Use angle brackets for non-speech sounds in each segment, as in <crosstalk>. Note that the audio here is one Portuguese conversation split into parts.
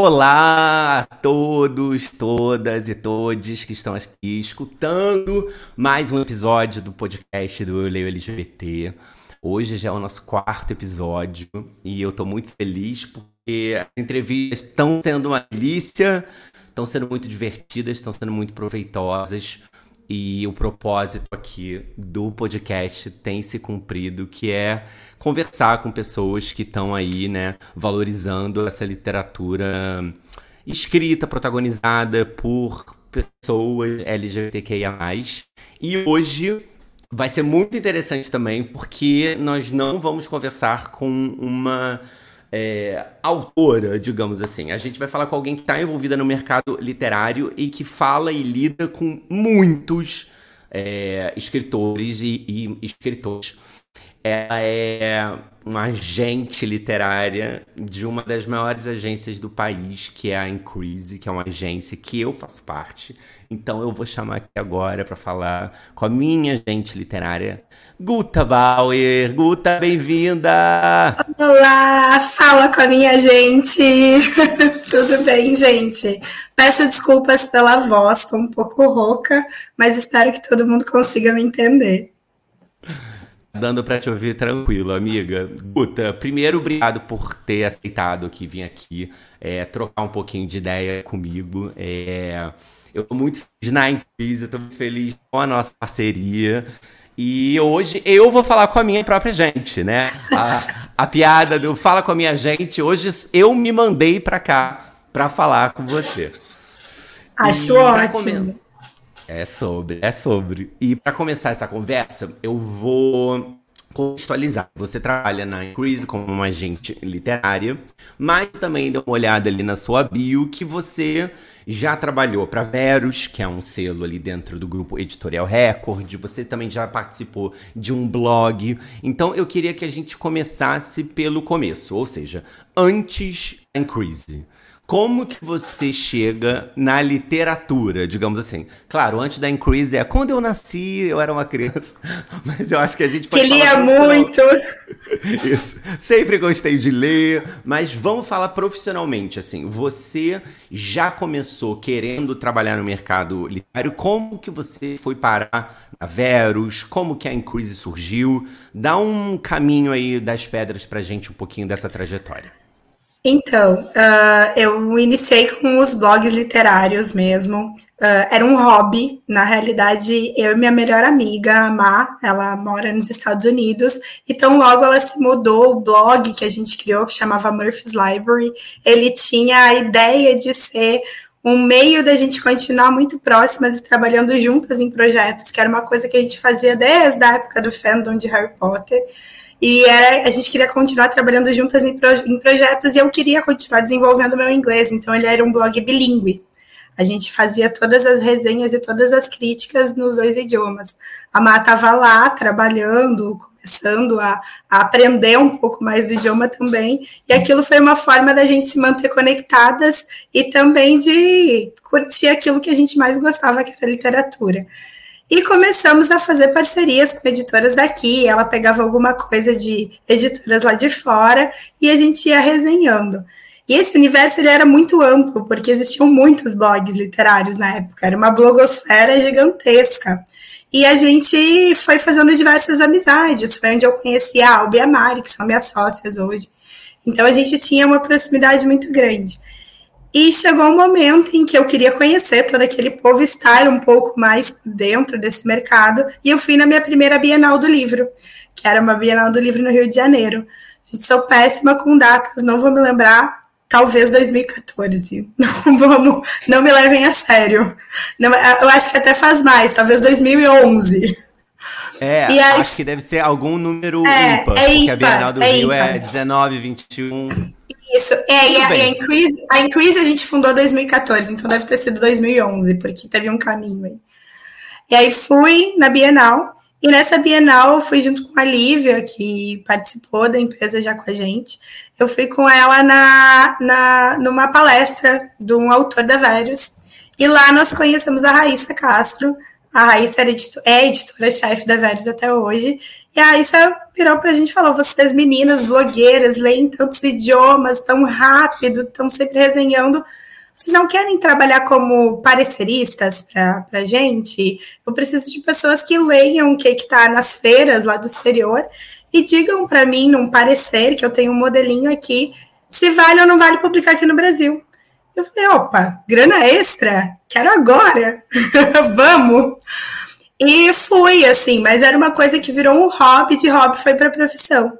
Olá a todos, todas e todes que estão aqui escutando mais um episódio do podcast do Eu Leio LGBT. Hoje já é o nosso quarto episódio e eu tô muito feliz porque as entrevistas estão sendo uma delícia, estão sendo muito divertidas, estão sendo muito proveitosas. E o propósito aqui do podcast tem se cumprido, que é conversar com pessoas que estão aí, né, valorizando essa literatura escrita, protagonizada por pessoas LGBTQIA+. E hoje vai ser muito interessante também, porque nós não vamos conversar com uma é, autora, digamos assim. A gente vai falar com alguém que está envolvida no mercado literário e que fala e lida com muitos é, escritores e, e escritores. Ela é uma agente literária de uma das maiores agências do país, que é a Increase, que é uma agência que eu faço parte. Então eu vou chamar aqui agora para falar com a minha agente literária, Guta Bauer. Guta, bem-vinda! Olá, fala com a minha gente. <laughs> Tudo bem, gente? Peço desculpas pela voz, estou um pouco rouca, mas espero que todo mundo consiga me entender. Dando para te ouvir tranquilo, amiga. Guta, primeiro, obrigado por ter aceitado que vir aqui é, trocar um pouquinho de ideia comigo. É, eu tô muito feliz na empresa, eu tô muito feliz com a nossa parceria. E hoje eu vou falar com a minha própria gente, né? A, a piada do fala com a minha gente, hoje eu me mandei para cá para falar com você. Acho ótimo. É sobre, é sobre. E para começar essa conversa, eu vou contextualizar. Você trabalha na Increase como uma agente literária, mas também dê uma olhada ali na sua bio que você já trabalhou para Verus, que é um selo ali dentro do grupo Editorial Record. Você também já participou de um blog. Então eu queria que a gente começasse pelo começo, ou seja, antes da Increase. Como que você chega na literatura, digamos assim? Claro, antes da Increase é quando eu nasci, eu era uma criança, <laughs> mas eu acho que a gente pode que lia muito. <laughs> Isso. Sempre gostei de ler, mas vamos falar profissionalmente, assim. Você já começou querendo trabalhar no mercado literário? Como que você foi parar na Verus? Como que a Increase surgiu? Dá um caminho aí das pedras pra gente um pouquinho dessa trajetória. Então, uh, eu iniciei com os blogs literários mesmo. Uh, era um hobby. Na realidade, eu e minha melhor amiga, a Má, ela mora nos Estados Unidos. Então, logo ela se mudou. O blog que a gente criou, que chamava Murphy's Library, ele tinha a ideia de ser um meio da gente continuar muito próximas e trabalhando juntas em projetos, que era uma coisa que a gente fazia desde a época do fandom de Harry Potter. E era, a gente queria continuar trabalhando juntas em, pro, em projetos e eu queria continuar desenvolvendo meu inglês. Então, ele era um blog bilíngue. A gente fazia todas as resenhas e todas as críticas nos dois idiomas. A Má estava lá trabalhando, começando a, a, aprender um pouco mais do idioma também. E aquilo foi uma forma da gente se manter conectadas e também de curtir aquilo que a gente mais gostava, que era literatura. E começamos a fazer parcerias com editoras daqui. Ela pegava alguma coisa de editoras lá de fora e a gente ia resenhando. E esse universo ele era muito amplo, porque existiam muitos blogs literários na época, era uma blogosfera gigantesca. E a gente foi fazendo diversas amizades. Foi onde eu conheci a Albi e a Mari, que são minhas sócias hoje. Então a gente tinha uma proximidade muito grande. E chegou um momento em que eu queria conhecer todo aquele povo, estar um pouco mais dentro desse mercado, e eu fui na minha primeira Bienal do Livro, que era uma Bienal do Livro no Rio de Janeiro. Gente, sou péssima com datas, não vou me lembrar, talvez 2014. <laughs> Não vamos, não me levem a sério. Não, eu acho que até faz mais, talvez 2011. É, aí, acho que deve ser algum número é, ímpar, é porque a Bienal do é Rio é ímpar. é 19, 21. Isso, é, e a, e a, Increase, a Increase a gente fundou em 2014, então deve ter sido 2011, porque teve um caminho aí. E aí fui na Bienal, e nessa Bienal eu fui junto com a Lívia, que participou da empresa já com a gente. Eu fui com ela na, na, numa palestra de um autor da Vários. E lá nós conhecemos a Raíssa Castro, a Raíssa editor, é editora-chefe da Verdes até hoje. E a Raíssa virou para a gente e falou: vocês, meninas, blogueiras, leem tantos idiomas tão rápido, estão sempre resenhando. Vocês não querem trabalhar como pareceristas para a gente? Eu preciso de pessoas que leiam o que está nas feiras lá do exterior e digam para mim, num parecer, que eu tenho um modelinho aqui, se vale ou não vale publicar aqui no Brasil. Eu falei, opa, grana extra? Quero agora. <laughs> Vamos. E fui, assim, mas era uma coisa que virou um hobby, de hobby foi para profissão.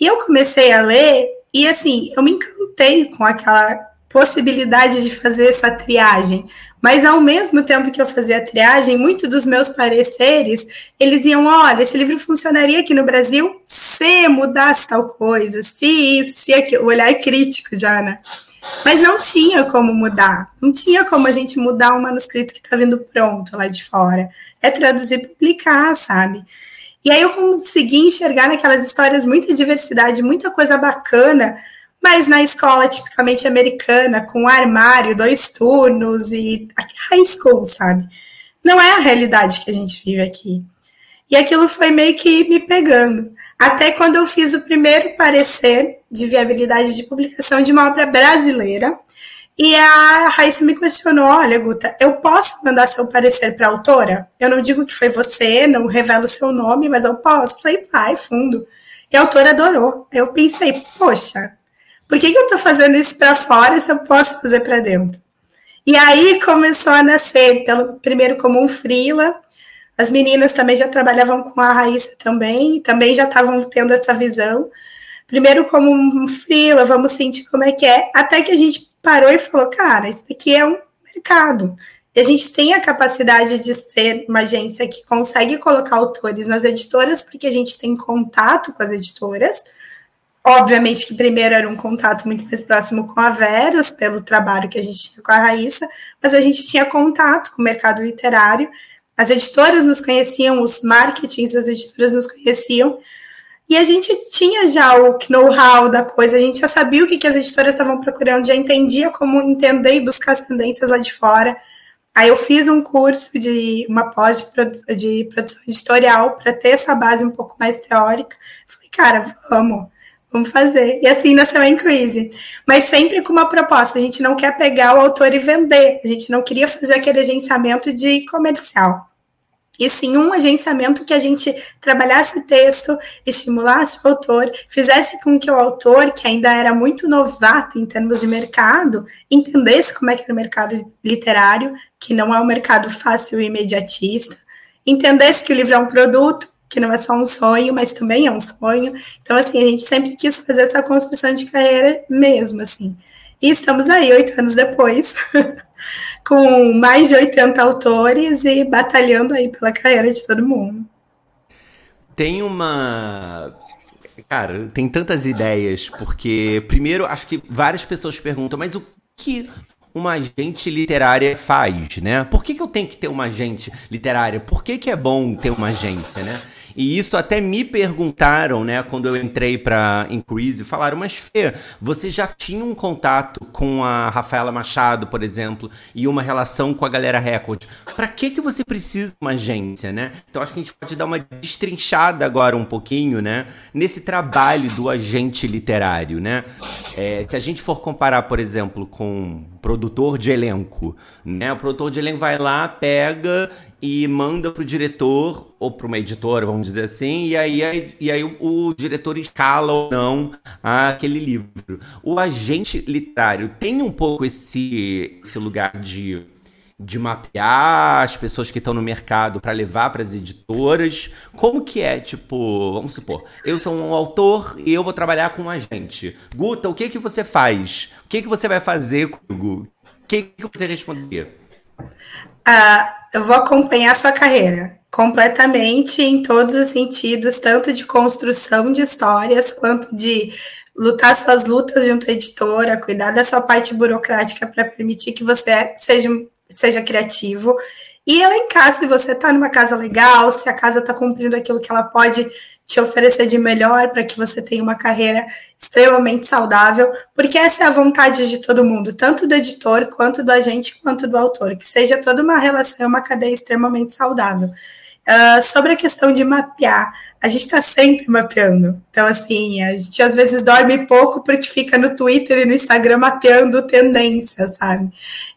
E eu comecei a ler, e assim, eu me encantei com aquela possibilidade de fazer essa triagem. Mas ao mesmo tempo que eu fazia a triagem, muitos dos meus pareceres, eles iam, olha, esse livro funcionaria aqui no Brasil se mudasse tal coisa, se isso, se aquilo, o olhar crítico já, né? Mas não tinha como mudar. Não tinha como a gente mudar um manuscrito que está vindo pronto lá de fora. É traduzir e publicar, sabe? E aí eu consegui enxergar naquelas histórias muita diversidade, muita coisa bacana, mas na escola tipicamente americana, com armário, dois turnos e high school, sabe? Não é a realidade que a gente vive aqui. E aquilo foi meio que me pegando. Até quando eu fiz o primeiro parecer de viabilidade de publicação de uma obra brasileira. E a Raíssa me questionou: olha, Guta, eu posso mandar seu parecer para a autora? Eu não digo que foi você, não revelo o seu nome, mas eu posso. Falei, vai, fundo. E a autora adorou. Eu pensei, poxa, por que, que eu estou fazendo isso para fora se eu posso fazer para dentro? E aí começou a nascer, pelo, primeiro como um frila, as meninas também já trabalhavam com a Raíssa também, também já estavam tendo essa visão. Primeiro como um frila, vamos sentir como é que é, até que a gente parou e falou, cara, isso aqui é um mercado. E a gente tem a capacidade de ser uma agência que consegue colocar autores nas editoras, porque a gente tem contato com as editoras. Obviamente que primeiro era um contato muito mais próximo com a Verus, pelo trabalho que a gente tinha com a Raíssa, mas a gente tinha contato com o mercado literário as editoras nos conheciam, os marketings das editoras nos conheciam, e a gente tinha já o know-how da coisa, a gente já sabia o que, que as editoras estavam procurando, já entendia como entender e buscar as tendências lá de fora. Aí eu fiz um curso de uma pós de, produ de produção editorial para ter essa base um pouco mais teórica. Falei, cara, vamos, vamos fazer. E assim nasceu a Increase. Mas sempre com uma proposta. A gente não quer pegar o autor e vender. A gente não queria fazer aquele agenciamento de comercial. E sim um agenciamento que a gente trabalhasse o texto, estimulasse o autor, fizesse com que o autor, que ainda era muito novato em termos de mercado, entendesse como é que era o mercado literário, que não é um mercado fácil e imediatista, entendesse que o livro é um produto que não é só um sonho, mas também é um sonho. Então, assim, a gente sempre quis fazer essa construção de carreira mesmo, assim. E estamos aí, oito anos depois, <laughs> com mais de 80 autores e batalhando aí pela carreira de todo mundo. Tem uma. Cara, tem tantas ideias, porque, primeiro, acho que várias pessoas perguntam, mas o que uma agente literária faz, né? Por que, que eu tenho que ter uma agente literária? Por que, que é bom ter uma agência, né? E isso até me perguntaram, né, quando eu entrei para Increase, falaram, mas Fê, você já tinha um contato com a Rafaela Machado, por exemplo, e uma relação com a Galera Record. Para que que você precisa de uma agência, né? Então acho que a gente pode dar uma destrinchada agora um pouquinho, né, nesse trabalho do agente literário, né? É, se a gente for comparar, por exemplo, com produtor de elenco, né? O produtor de elenco vai lá, pega e manda pro diretor ou para uma editora, vamos dizer assim, e aí, e aí o, o, diretor escala ou não aquele livro. O agente literário tem um pouco esse, esse lugar de, de mapear as pessoas que estão no mercado para levar para as editoras. Como que é, tipo, vamos supor, eu sou um autor e eu vou trabalhar com um agente. Guta, o que que você faz? O que que você vai fazer comigo? O que que você responderia? Uh, eu vou acompanhar a sua carreira. completamente em todos os sentidos, tanto de construção de histórias quanto de lutar suas lutas junto à editora, cuidar da sua parte burocrática para permitir que você seja, seja criativo. E elencar se você está numa casa legal, se a casa está cumprindo aquilo que ela pode te oferecer de melhor para que você tenha uma carreira extremamente saudável, porque essa é a vontade de todo mundo, tanto do editor, quanto do agente, quanto do autor, que seja toda uma relação, uma cadeia extremamente saudável. Uh, sobre a questão de mapear, a gente está sempre mapeando. Então, assim, a gente às vezes dorme pouco porque fica no Twitter e no Instagram mapeando tendência, sabe?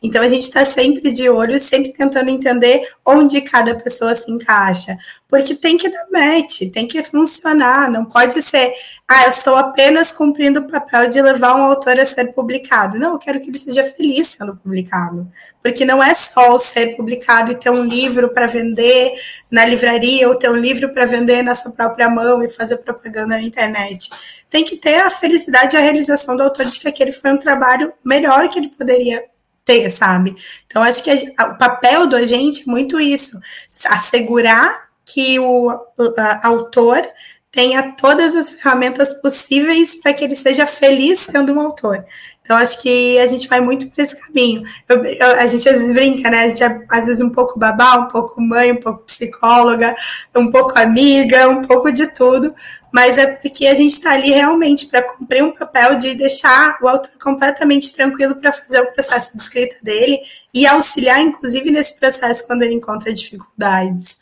Então, a gente está sempre de olho, sempre tentando entender onde cada pessoa se encaixa. Porque tem que dar match, tem que funcionar, não pode ser, ah, eu estou apenas cumprindo o papel de levar um autor a ser publicado. Não, eu quero que ele seja feliz sendo publicado. Porque não é só ser publicado e ter um livro para vender na livraria ou ter um livro para vender na sua própria mão e fazer propaganda na internet. Tem que ter a felicidade e a realização do autor de que aquele foi um trabalho melhor que ele poderia ter, sabe? Então, acho que a, o papel do agente é muito isso: assegurar que o a, autor tenha todas as ferramentas possíveis para que ele seja feliz sendo um autor. Então, acho que a gente vai muito para esse caminho. Eu, eu, a gente às vezes brinca, né? A gente é, às vezes, um pouco babá, um pouco mãe, um pouco psicóloga, um pouco amiga, um pouco de tudo, mas é porque a gente está ali realmente para cumprir um papel de deixar o autor completamente tranquilo para fazer o processo de escrita dele e auxiliar, inclusive, nesse processo quando ele encontra dificuldades.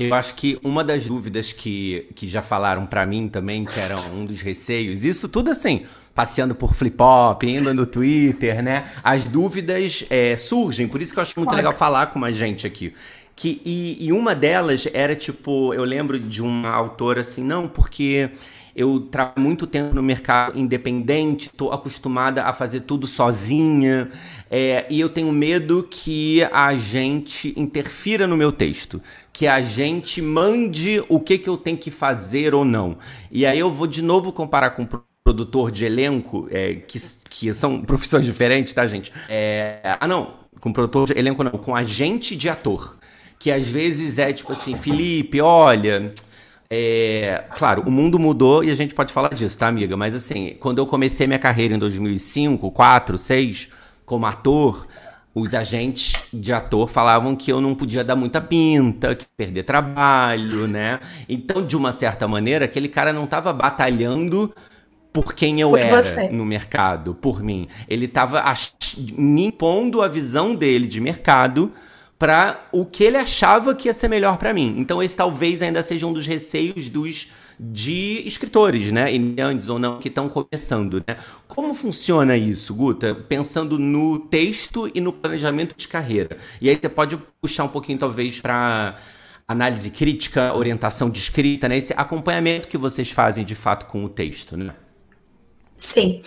Eu acho que uma das dúvidas que, que já falaram para mim também, que era um dos receios, isso tudo assim, passeando por flip-hop, indo no Twitter, né? As dúvidas é, surgem, por isso que eu acho muito legal falar com mais gente aqui. Que, e, e uma delas era tipo, eu lembro de uma autora assim, não, porque eu trabalho muito tempo no mercado independente, estou acostumada a fazer tudo sozinha, é, e eu tenho medo que a gente interfira no meu texto, que a gente mande o que, que eu tenho que fazer ou não. E aí eu vou de novo comparar com produtor de elenco, é, que, que são profissões diferentes, tá, gente? É, ah, não, com produtor de elenco não, com agente de ator. Que às vezes é tipo assim, Felipe, olha. É, claro, o mundo mudou e a gente pode falar disso, tá, amiga? Mas assim, quando eu comecei minha carreira em 2005, 4, 6, como ator, os agentes de ator falavam que eu não podia dar muita pinta, que perder trabalho, né? Então, de uma certa maneira, aquele cara não estava batalhando por quem eu por era você. no mercado, por mim. Ele estava me impondo a visão dele de mercado para o que ele achava que ia ser melhor para mim. Então esse talvez ainda seja um dos receios dos de escritores, né, iniciantes ou não, que estão começando, né? Como funciona isso, Guta? Pensando no texto e no planejamento de carreira. E aí você pode puxar um pouquinho, talvez, para análise crítica, orientação de escrita, né? Esse acompanhamento que vocês fazem de fato com o texto, né? Sim.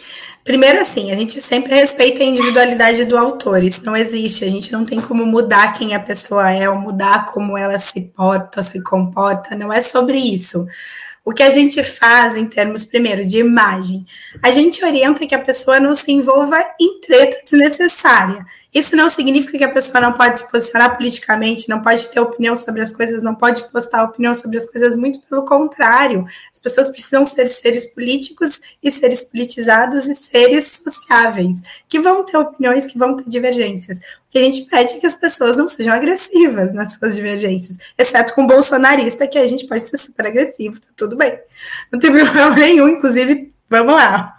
Primeiro, assim, a gente sempre respeita a individualidade do autor. Isso não existe. A gente não tem como mudar quem a pessoa é, ou mudar como ela se porta, se comporta. Não é sobre isso. O que a gente faz em termos, primeiro, de imagem, a gente orienta que a pessoa não se envolva em treta desnecessária. Isso não significa que a pessoa não pode se posicionar politicamente, não pode ter opinião sobre as coisas, não pode postar opinião sobre as coisas, muito pelo contrário. As pessoas precisam ser seres políticos e seres politizados e seres sociáveis, que vão ter opiniões, que vão ter divergências. O que a gente pede é que as pessoas não sejam agressivas nas suas divergências, exceto com o bolsonarista, que a gente pode ser super agressivo, tá tudo bem. Não tem <laughs> problema nenhum, inclusive, vamos lá.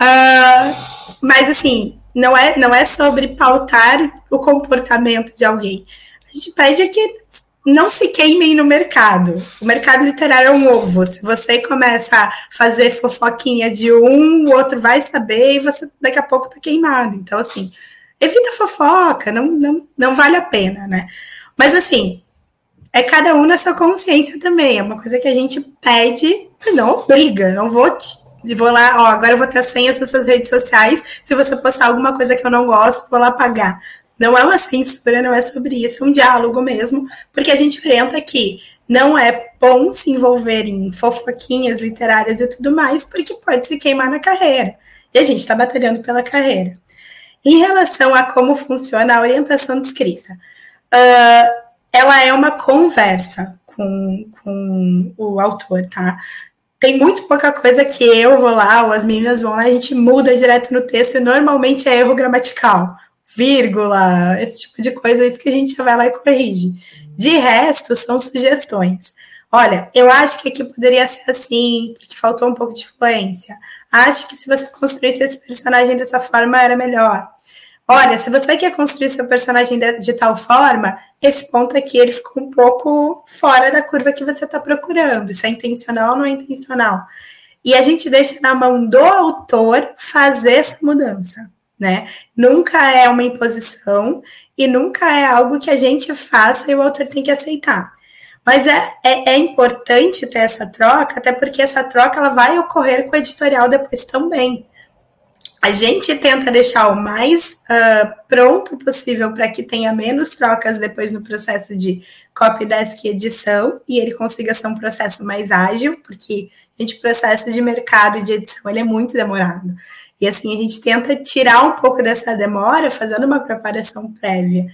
Uh, mas assim, não é, não é sobre pautar o comportamento de alguém. A gente pede que não se queimem no mercado. O mercado literário é um ovo. Se você começa a fazer fofoquinha de um, o outro vai saber e você daqui a pouco tá queimado. Então, assim, evita fofoca, não, não, não vale a pena, né? Mas, assim, é cada um na sua consciência também. É uma coisa que a gente pede, não briga, não vou te e vou lá, ó, agora eu vou ter a senha suas redes sociais. Se você postar alguma coisa que eu não gosto, vou lá pagar. Não é uma censura, não é sobre isso, é um diálogo mesmo, porque a gente orienta que não é bom se envolver em fofoquinhas literárias e tudo mais, porque pode se queimar na carreira. E a gente está batalhando pela carreira. Em relação a como funciona a orientação de escrita, uh, ela é uma conversa com, com o autor, tá? Tem muito pouca coisa que eu vou lá, ou as meninas vão lá, a gente muda direto no texto, e normalmente é erro gramatical, vírgula, esse tipo de coisa, é isso que a gente vai lá e corrige. De resto, são sugestões. Olha, eu acho que aqui poderia ser assim, porque faltou um pouco de influência. Acho que se você construísse esse personagem dessa forma, era melhor. Olha, se você quer construir seu personagem de, de tal forma, esse ponto aqui ele ficou um pouco fora da curva que você está procurando. Isso é intencional ou não é intencional? E a gente deixa na mão do autor fazer essa mudança, né? Nunca é uma imposição e nunca é algo que a gente faça e o autor tem que aceitar. Mas é, é, é, importante ter essa troca, até porque essa troca ela vai ocorrer com o editorial depois também. A gente tenta deixar o mais uh, pronto possível para que tenha menos trocas depois no processo de copy desk edição e ele consiga ser um processo mais ágil, porque a gente processo de mercado de edição ele é muito demorado. E assim a gente tenta tirar um pouco dessa demora fazendo uma preparação prévia.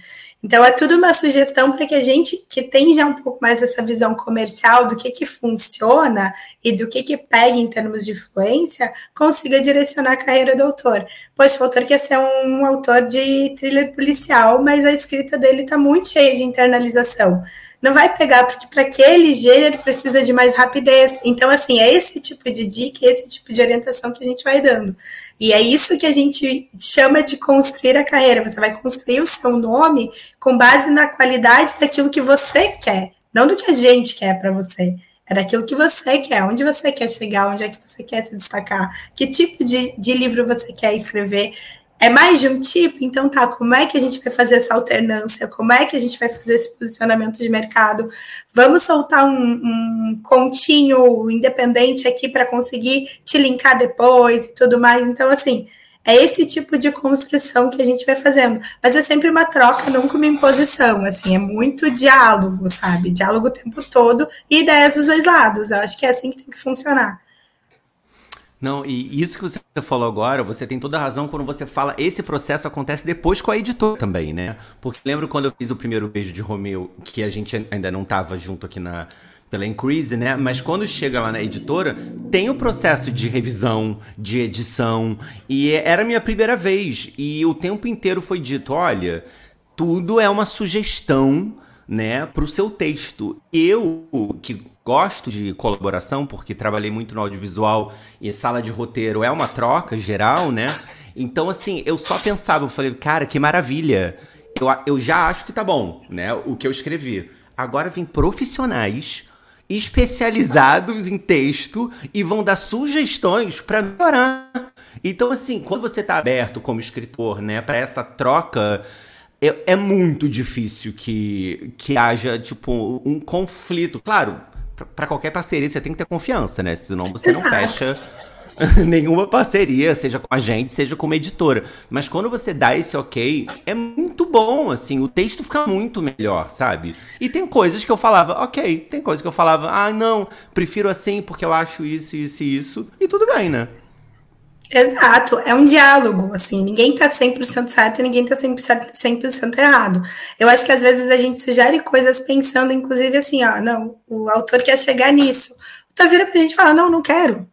Então, é tudo uma sugestão para que a gente que tem já um pouco mais essa visão comercial do que, que funciona e do que, que pega em termos de influência, consiga direcionar a carreira do autor. Poxa, o autor quer ser um autor de thriller policial, mas a escrita dele está muito cheia de internalização não vai pegar, porque para aquele gênero precisa de mais rapidez. Então, assim, é esse tipo de dica, esse tipo de orientação que a gente vai dando. E é isso que a gente chama de construir a carreira. Você vai construir o seu nome com base na qualidade daquilo que você quer, não do que a gente quer para você. É daquilo que você quer, onde você quer chegar, onde é que você quer se destacar, que tipo de, de livro você quer escrever é mais de um tipo, então tá, como é que a gente vai fazer essa alternância? Como é que a gente vai fazer esse posicionamento de mercado? Vamos soltar um, um continho independente aqui para conseguir te linkar depois e tudo mais. Então, assim, é esse tipo de construção que a gente vai fazendo. Mas é sempre uma troca, nunca uma imposição. Assim, é muito diálogo, sabe? Diálogo o tempo todo e ideias dos dois lados. Eu acho que é assim que tem que funcionar. Não, e isso que você falou agora, você tem toda a razão quando você fala, esse processo acontece depois com a editora também, né? Porque lembro quando eu fiz o primeiro beijo de Romeu, que a gente ainda não tava junto aqui na pela Increase, né? Mas quando chega lá na editora, tem o processo de revisão, de edição, e era a minha primeira vez, e o tempo inteiro foi dito, olha, tudo é uma sugestão, né, pro seu texto. Eu, que gosto de colaboração, porque trabalhei muito no audiovisual e sala de roteiro é uma troca geral, né? Então, assim, eu só pensava, eu falei, cara, que maravilha. Eu, eu já acho que tá bom, né? O que eu escrevi. Agora vem profissionais especializados em texto e vão dar sugestões para melhorar. Então, assim, quando você tá aberto como escritor, né, para essa troca, é, é, muito difícil que, que haja, tipo, um conflito. Claro, para qualquer parceria você tem que ter confiança, né? Senão você Exato. não fecha <laughs> nenhuma parceria, seja com a gente, seja com uma editora. Mas quando você dá esse ok, é muito bom, assim, o texto fica muito melhor, sabe? E tem coisas que eu falava, ok, tem coisas que eu falava, ah, não, prefiro assim porque eu acho isso, isso e isso, e tudo bem, né? Exato, é um diálogo, assim, ninguém tá 100% certo e ninguém tá 100%, 100% errado. Eu acho que às vezes a gente sugere coisas pensando, inclusive, assim, ó, não, o autor quer chegar nisso. Tá vira pra gente falar, não, não quero.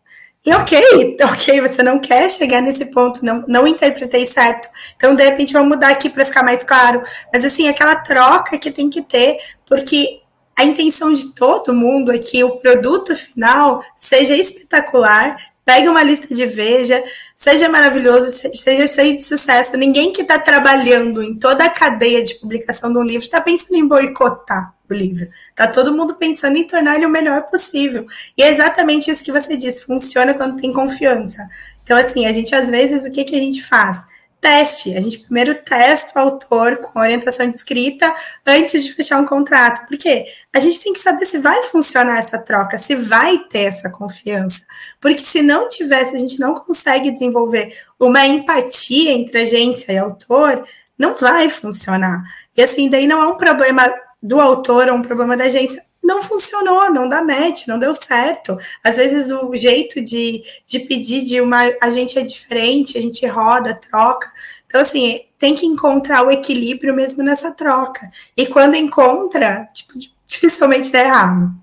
E ok, <laughs> ok, você não quer chegar nesse ponto, não, não interpretei certo. Então, de repente, vamos mudar aqui para ficar mais claro. Mas, assim, aquela troca que tem que ter, porque a intenção de todo mundo é que o produto final seja espetacular Pegue uma lista de Veja, seja maravilhoso, seja cheio de sucesso. Ninguém que está trabalhando em toda a cadeia de publicação de um livro está pensando em boicotar o livro. Está todo mundo pensando em tornar ele o melhor possível. E é exatamente isso que você disse, funciona quando tem confiança. Então, assim, a gente, às vezes, o que, que a gente faz? Teste. A gente primeiro testa o autor com orientação de escrita antes de fechar um contrato. Por quê? A gente tem que saber se vai funcionar essa troca, se vai ter essa confiança. Porque se não tivesse, a gente não consegue desenvolver uma empatia entre agência e autor, não vai funcionar. E assim, daí não é um problema do autor, é um problema da agência não funcionou, não dá match, não deu certo. Às vezes o jeito de, de pedir de uma a gente é diferente, a gente roda, troca. Então, assim, tem que encontrar o equilíbrio mesmo nessa troca. E quando encontra, tipo, <laughs> dificilmente dá errado.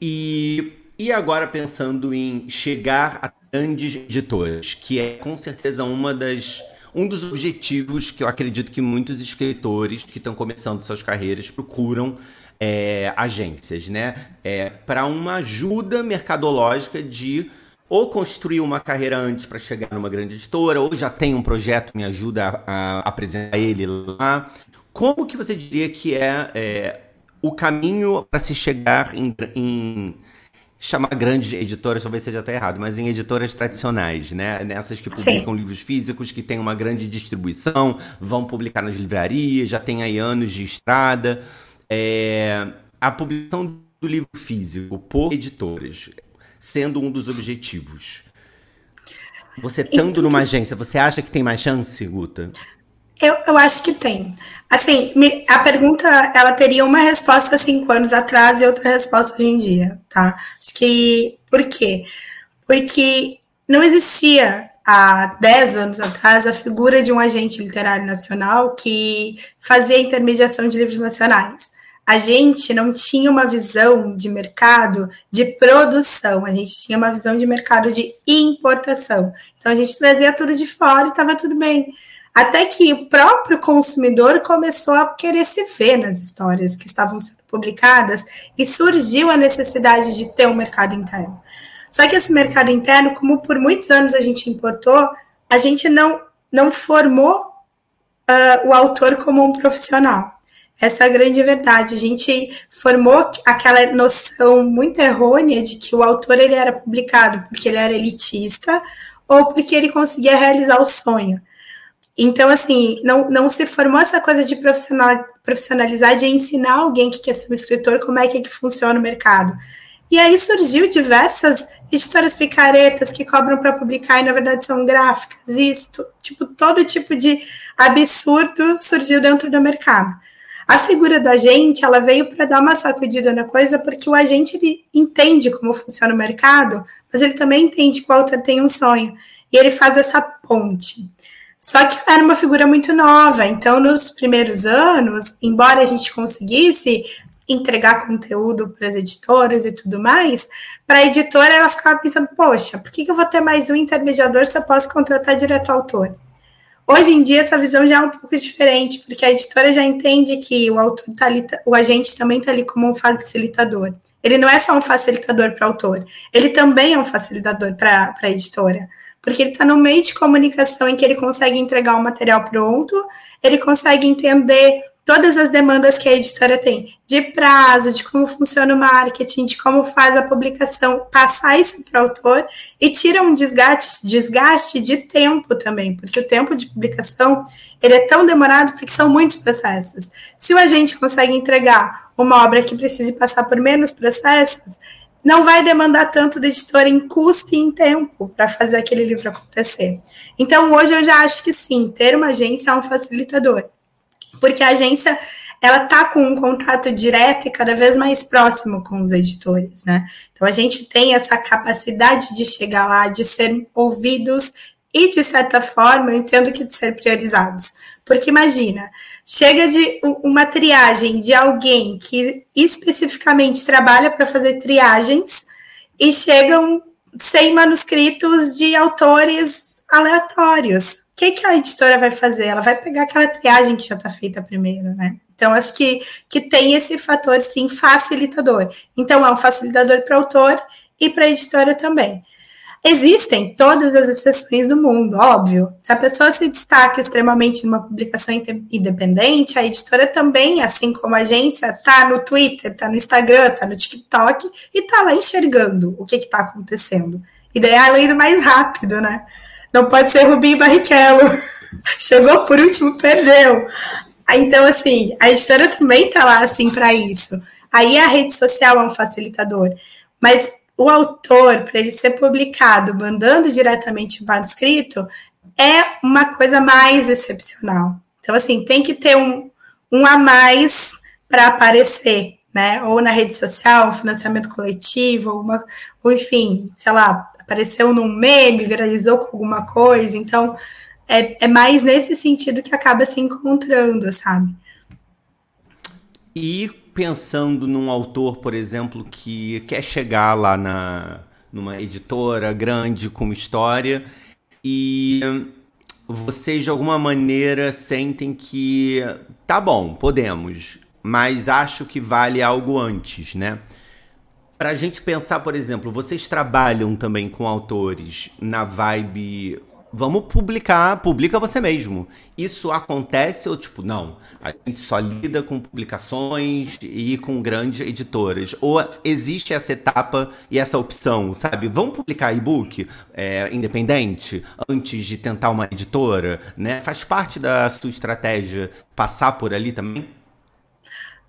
E, e agora pensando em chegar a grandes editoras, que é com certeza uma das um dos objetivos que eu acredito que muitos escritores que estão começando suas carreiras procuram é, agências, né? É, para uma ajuda mercadológica de ou construir uma carreira antes para chegar numa grande editora, ou já tem um projeto, me ajuda a, a apresentar ele lá. Como que você diria que é, é o caminho para se chegar em, em, chamar grandes editoras, talvez seja até errado, mas em editoras tradicionais, né? Nessas que publicam Sim. livros físicos, que têm uma grande distribuição, vão publicar nas livrarias, já tem aí anos de estrada. É, a publicação do livro físico por editoras, sendo um dos objetivos. Você estando numa agência, você acha que tem mais chance, Guta? Eu, eu acho que tem. Assim, me, a pergunta, ela teria uma resposta cinco anos atrás e outra resposta hoje em dia, tá? Acho que, por quê? Porque não existia há 10 anos atrás a figura de um agente literário nacional que fazia intermediação de livros nacionais. A gente não tinha uma visão de mercado de produção, a gente tinha uma visão de mercado de importação. Então a gente trazia tudo de fora e estava tudo bem. Até que o próprio consumidor começou a querer se ver nas histórias que estavam sendo publicadas e surgiu a necessidade de ter um mercado interno. Só que esse mercado interno, como por muitos anos a gente importou, a gente não, não formou uh, o autor como um profissional. Essa é a grande verdade. A gente formou aquela noção muito errônea de que o autor ele era publicado porque ele era elitista ou porque ele conseguia realizar o sonho. Então, assim, não, não se formou essa coisa de profissional, profissionalizar, de ensinar alguém que quer ser um escritor como é que, é que funciona o mercado. E aí surgiu diversas editoras picaretas que cobram para publicar e na verdade são gráficas, isso, tipo, todo tipo de absurdo surgiu dentro do mercado. A figura do agente, ela veio para dar uma sacudida na coisa, porque o agente ele entende como funciona o mercado, mas ele também entende que o autor tem um sonho, e ele faz essa ponte. Só que era uma figura muito nova, então nos primeiros anos, embora a gente conseguisse entregar conteúdo para as editoras e tudo mais, para a editora ela ficava pensando, poxa, por que, que eu vou ter mais um intermediador se eu posso contratar direto ao autor? Hoje em dia essa visão já é um pouco diferente, porque a editora já entende que o autor tá ali, o agente também está ali como um facilitador. Ele não é só um facilitador para o autor, ele também é um facilitador para a editora porque ele está no meio de comunicação em que ele consegue entregar o material pronto, ele consegue entender todas as demandas que a editora tem, de prazo, de como funciona o marketing, de como faz a publicação, passar isso para o autor e tira um desgaste, desgaste de tempo também, porque o tempo de publicação ele é tão demorado porque são muitos processos. Se o agente consegue entregar uma obra que precise passar por menos processos, não vai demandar tanto da editora em custo e em tempo para fazer aquele livro acontecer. Então, hoje eu já acho que sim, ter uma agência é um facilitador, porque a agência ela está com um contato direto e cada vez mais próximo com os editores, né? Então a gente tem essa capacidade de chegar lá, de ser ouvidos e, de certa forma, eu entendo que de ser priorizados. Porque imagina, chega de uma triagem de alguém que especificamente trabalha para fazer triagens e chegam 100 manuscritos de autores aleatórios. O que, que a editora vai fazer? Ela vai pegar aquela triagem que já está feita primeiro, né? Então, acho que, que tem esse fator, sim, facilitador. Então, é um facilitador para o autor e para a editora também. Existem todas as exceções do mundo, óbvio. Se a pessoa se destaca extremamente numa publicação independente, a editora também, assim como a agência, tá no Twitter, tá no Instagram, tá no TikTok e tá lá enxergando o que está acontecendo. E daí ela indo mais rápido, né? Não pode ser Rubinho Barrichello. <laughs> Chegou por último, perdeu. Então, assim, a editora também tá lá, assim, para isso. Aí a rede social é um facilitador. Mas o autor, para ele ser publicado mandando diretamente o manuscrito, é uma coisa mais excepcional. Então, assim, tem que ter um, um a mais para aparecer, né? Ou na rede social, um financiamento coletivo, uma, ou enfim, sei lá, apareceu num meme, viralizou com alguma coisa. Então, é, é mais nesse sentido que acaba se encontrando, sabe? E pensando num autor, por exemplo, que quer chegar lá na, numa editora grande com história e vocês de alguma maneira sentem que tá bom, podemos, mas acho que vale algo antes, né? Para a gente pensar, por exemplo, vocês trabalham também com autores na vibe vamos publicar, publica você mesmo. Isso acontece ou tipo, não, a gente só lida com publicações e com grandes editoras? Ou existe essa etapa e essa opção, sabe? Vamos publicar e-book é, independente antes de tentar uma editora, né? Faz parte da sua estratégia passar por ali também?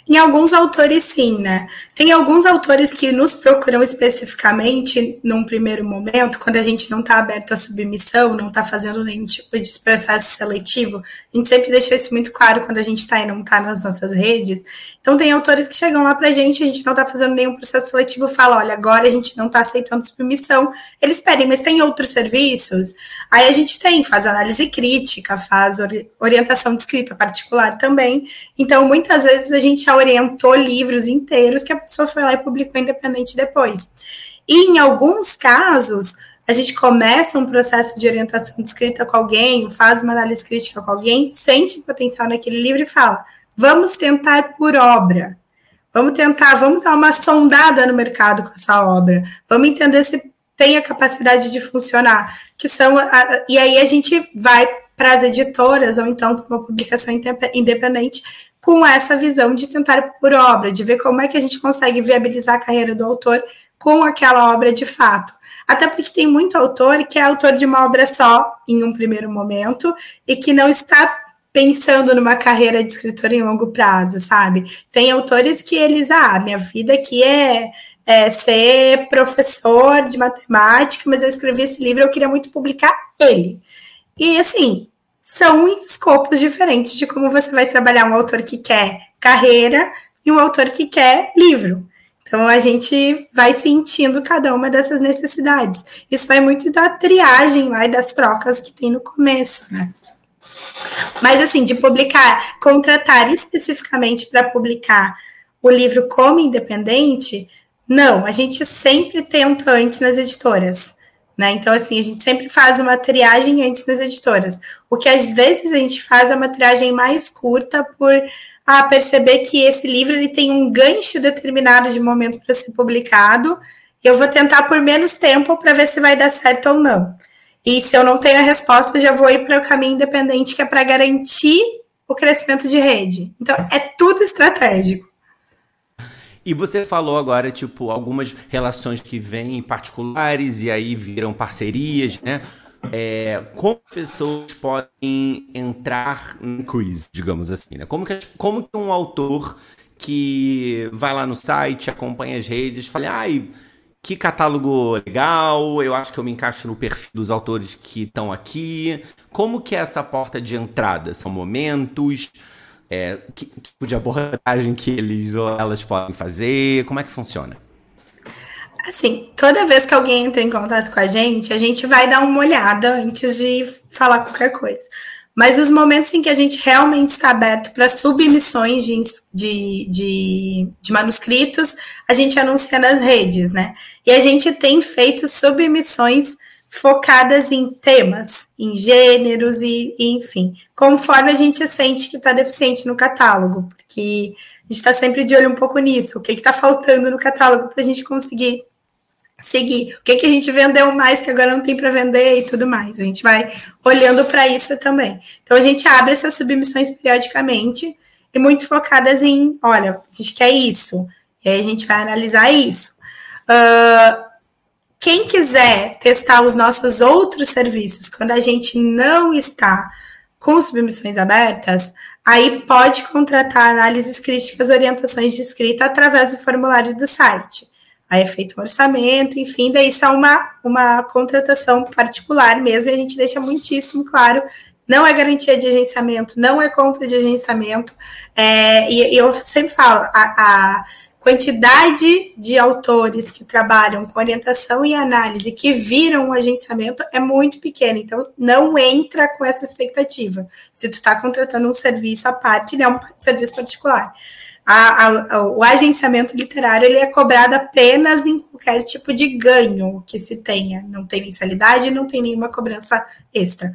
Em alguns autores, sim, né? Tem alguns autores que nos procuram especificamente num primeiro momento, quando a gente não está aberto à submissão, não está fazendo nenhum tipo de processo seletivo. A gente sempre deixa isso muito claro quando a gente está e não está nas nossas redes. Então, tem autores que chegam lá para a gente, a gente não está fazendo nenhum processo seletivo, fala: olha, agora a gente não está aceitando submissão. Eles pedem, mas tem outros serviços? Aí a gente tem, faz análise crítica, faz orientação de escrita particular também. Então, muitas vezes a gente orientou livros inteiros que a pessoa foi lá e publicou independente depois. E em alguns casos, a gente começa um processo de orientação de escrita com alguém, faz uma análise crítica com alguém, sente potencial naquele livro e fala: vamos tentar por obra. Vamos tentar, vamos dar uma sondada no mercado com essa obra. Vamos entender se tem a capacidade de funcionar. Que são, e aí a gente vai para as editoras ou então para uma publicação independente com essa visão de tentar por obra, de ver como é que a gente consegue viabilizar a carreira do autor com aquela obra de fato. Até porque tem muito autor que é autor de uma obra só em um primeiro momento e que não está pensando numa carreira de escritor em longo prazo, sabe? Tem autores que eles, ah, minha vida aqui é, é ser professor de matemática, mas eu escrevi esse livro, eu queria muito publicar ele. E assim, são escopos diferentes de como você vai trabalhar um autor que quer carreira e um autor que quer livro. Então a gente vai sentindo cada uma dessas necessidades. Isso vai muito da triagem lá e das trocas que tem no começo, né? Mas assim, de publicar, contratar especificamente para publicar o livro como independente, não, a gente sempre tenta antes nas editoras. Né? Então, assim, a gente sempre faz uma triagem antes das editoras. O que às vezes a gente faz é uma triagem mais curta por ah, perceber que esse livro ele tem um gancho determinado de momento para ser publicado. Eu vou tentar por menos tempo para ver se vai dar certo ou não. E se eu não tenho a resposta, já vou ir para o caminho independente, que é para garantir o crescimento de rede. Então, é tudo estratégico. E você falou agora, tipo, algumas relações que vêm particulares e aí viram parcerias, né? É, como pessoas podem entrar em quiz, digamos assim, né? Como que, como que um autor que vai lá no site, acompanha as redes, fala, ai, que catálogo legal, eu acho que eu me encaixo no perfil dos autores que estão aqui. Como que é essa porta de entrada? São momentos? É, que, tipo de abordagem que eles ou elas podem fazer? Como é que funciona? Assim, toda vez que alguém entra em contato com a gente, a gente vai dar uma olhada antes de falar qualquer coisa. Mas os momentos em que a gente realmente está aberto para submissões de, de, de, de, manuscritos, a gente anuncia nas redes, né? E a gente tem feito submissões focadas em temas, em gêneros e, e enfim, conforme a gente sente que está deficiente no catálogo, porque a gente está sempre de olho um pouco nisso, o que está faltando no catálogo para a gente conseguir seguir, o que, que a gente vendeu mais que agora não tem para vender e tudo mais. A gente vai olhando para isso também. Então a gente abre essas submissões periodicamente e muito focadas em, olha, a gente quer isso, e aí a gente vai analisar isso. Uh, quem quiser testar os nossos outros serviços quando a gente não está com submissões abertas, aí pode contratar análises críticas, orientações de escrita através do formulário do site. Aí é feito um orçamento, enfim, daí isso é uma, uma contratação particular mesmo, e a gente deixa muitíssimo claro não é garantia de agenciamento, não é compra de agenciamento. É, e, e, eu sempre falo, a, a quantidade de autores que trabalham com orientação e análise que viram o agenciamento é muito pequena. Então, não entra com essa expectativa. Se tu está contratando um serviço à parte, ele é um serviço particular. A, a, o agenciamento literário ele é cobrado apenas em qualquer tipo de ganho que se tenha. Não tem mensalidade, não tem nenhuma cobrança extra.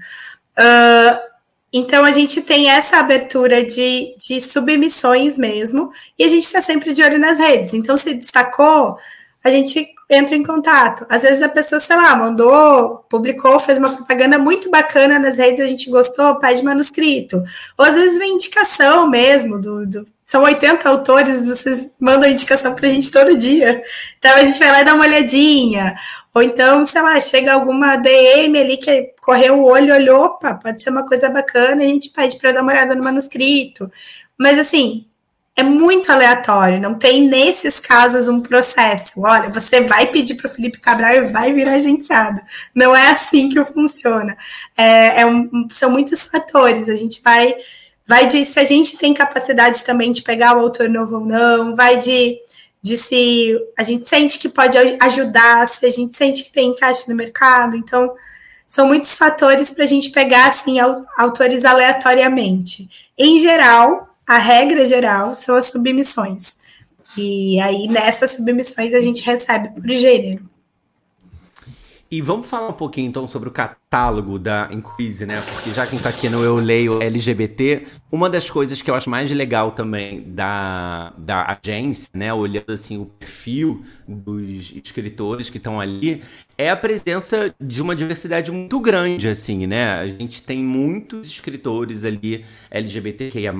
Uh, então, a gente tem essa abertura de, de submissões mesmo, e a gente está sempre de olho nas redes. Então, se destacou, a gente entra em contato. Às vezes a pessoa, sei lá, mandou, publicou, fez uma propaganda muito bacana nas redes, a gente gostou, pede manuscrito. Ou às vezes vem indicação mesmo do, do são 80 autores, vocês mandam indicação para a gente todo dia. Então a gente vai lá e dá uma olhadinha. Ou então, sei lá, chega alguma DM ali que correu o olho, olhou, opa, pode ser uma coisa bacana, e a gente pede para dar uma olhada no manuscrito. Mas assim, é muito aleatório, não tem nesses casos um processo. Olha, você vai pedir para o Felipe Cabral e vai virar agenciado. Não é assim que funciona. É, é um, são muitos fatores. A gente vai vai de se a gente tem capacidade também de pegar o autor novo ou não, vai de, de se a gente sente que pode ajudar, se a gente sente que tem encaixe no mercado. Então, são muitos fatores para a gente pegar assim autores aleatoriamente. Em geral, a regra geral são as submissões. E aí, nessas submissões, a gente recebe por gênero. E vamos falar um pouquinho então sobre o catálogo da Increase, né? Porque já que a gente tá aqui no Eu Leio LGBT, uma das coisas que eu acho mais legal também da, da agência, né? Olhando assim o perfil dos escritores que estão ali, é a presença de uma diversidade muito grande, assim, né? A gente tem muitos escritores ali LGBTQIA,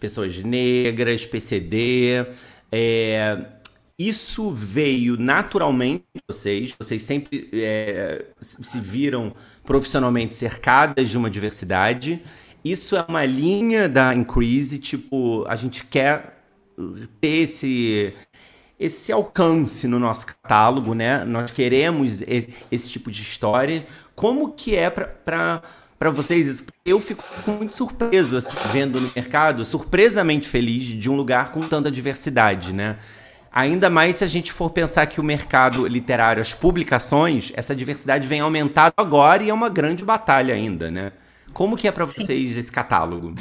pessoas negras, PCD. É, isso veio naturalmente vocês, vocês sempre é, se viram profissionalmente cercadas de uma diversidade. Isso é uma linha da Increase, tipo, a gente quer ter esse, esse alcance no nosso catálogo, né? Nós queremos esse tipo de história. Como que é para para vocês isso? Eu fico muito surpreso assim, vendo no mercado, surpresamente feliz de um lugar com tanta diversidade, né? Ainda mais se a gente for pensar que o mercado literário, as publicações, essa diversidade vem aumentando agora e é uma grande batalha ainda, né? Como que é para vocês esse catálogo?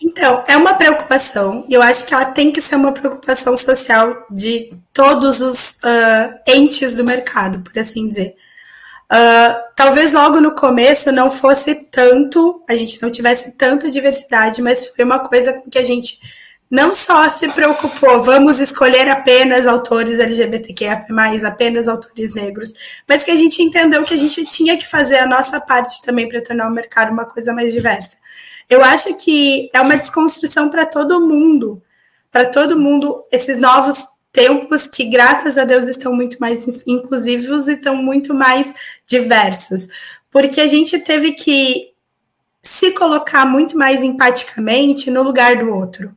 Então, é uma preocupação, e eu acho que ela tem que ser uma preocupação social de todos os uh, entes do mercado, por assim dizer. Uh, talvez logo no começo não fosse tanto, a gente não tivesse tanta diversidade, mas foi uma coisa com que a gente não só se preocupou, vamos escolher apenas autores LGBTQIA+, apenas autores negros, mas que a gente entendeu que a gente tinha que fazer a nossa parte também para tornar o mercado uma coisa mais diversa. Eu acho que é uma desconstrução para todo mundo, para todo mundo, esses novos tempos que, graças a Deus, estão muito mais inclusivos e estão muito mais diversos, porque a gente teve que se colocar muito mais empaticamente no lugar do outro.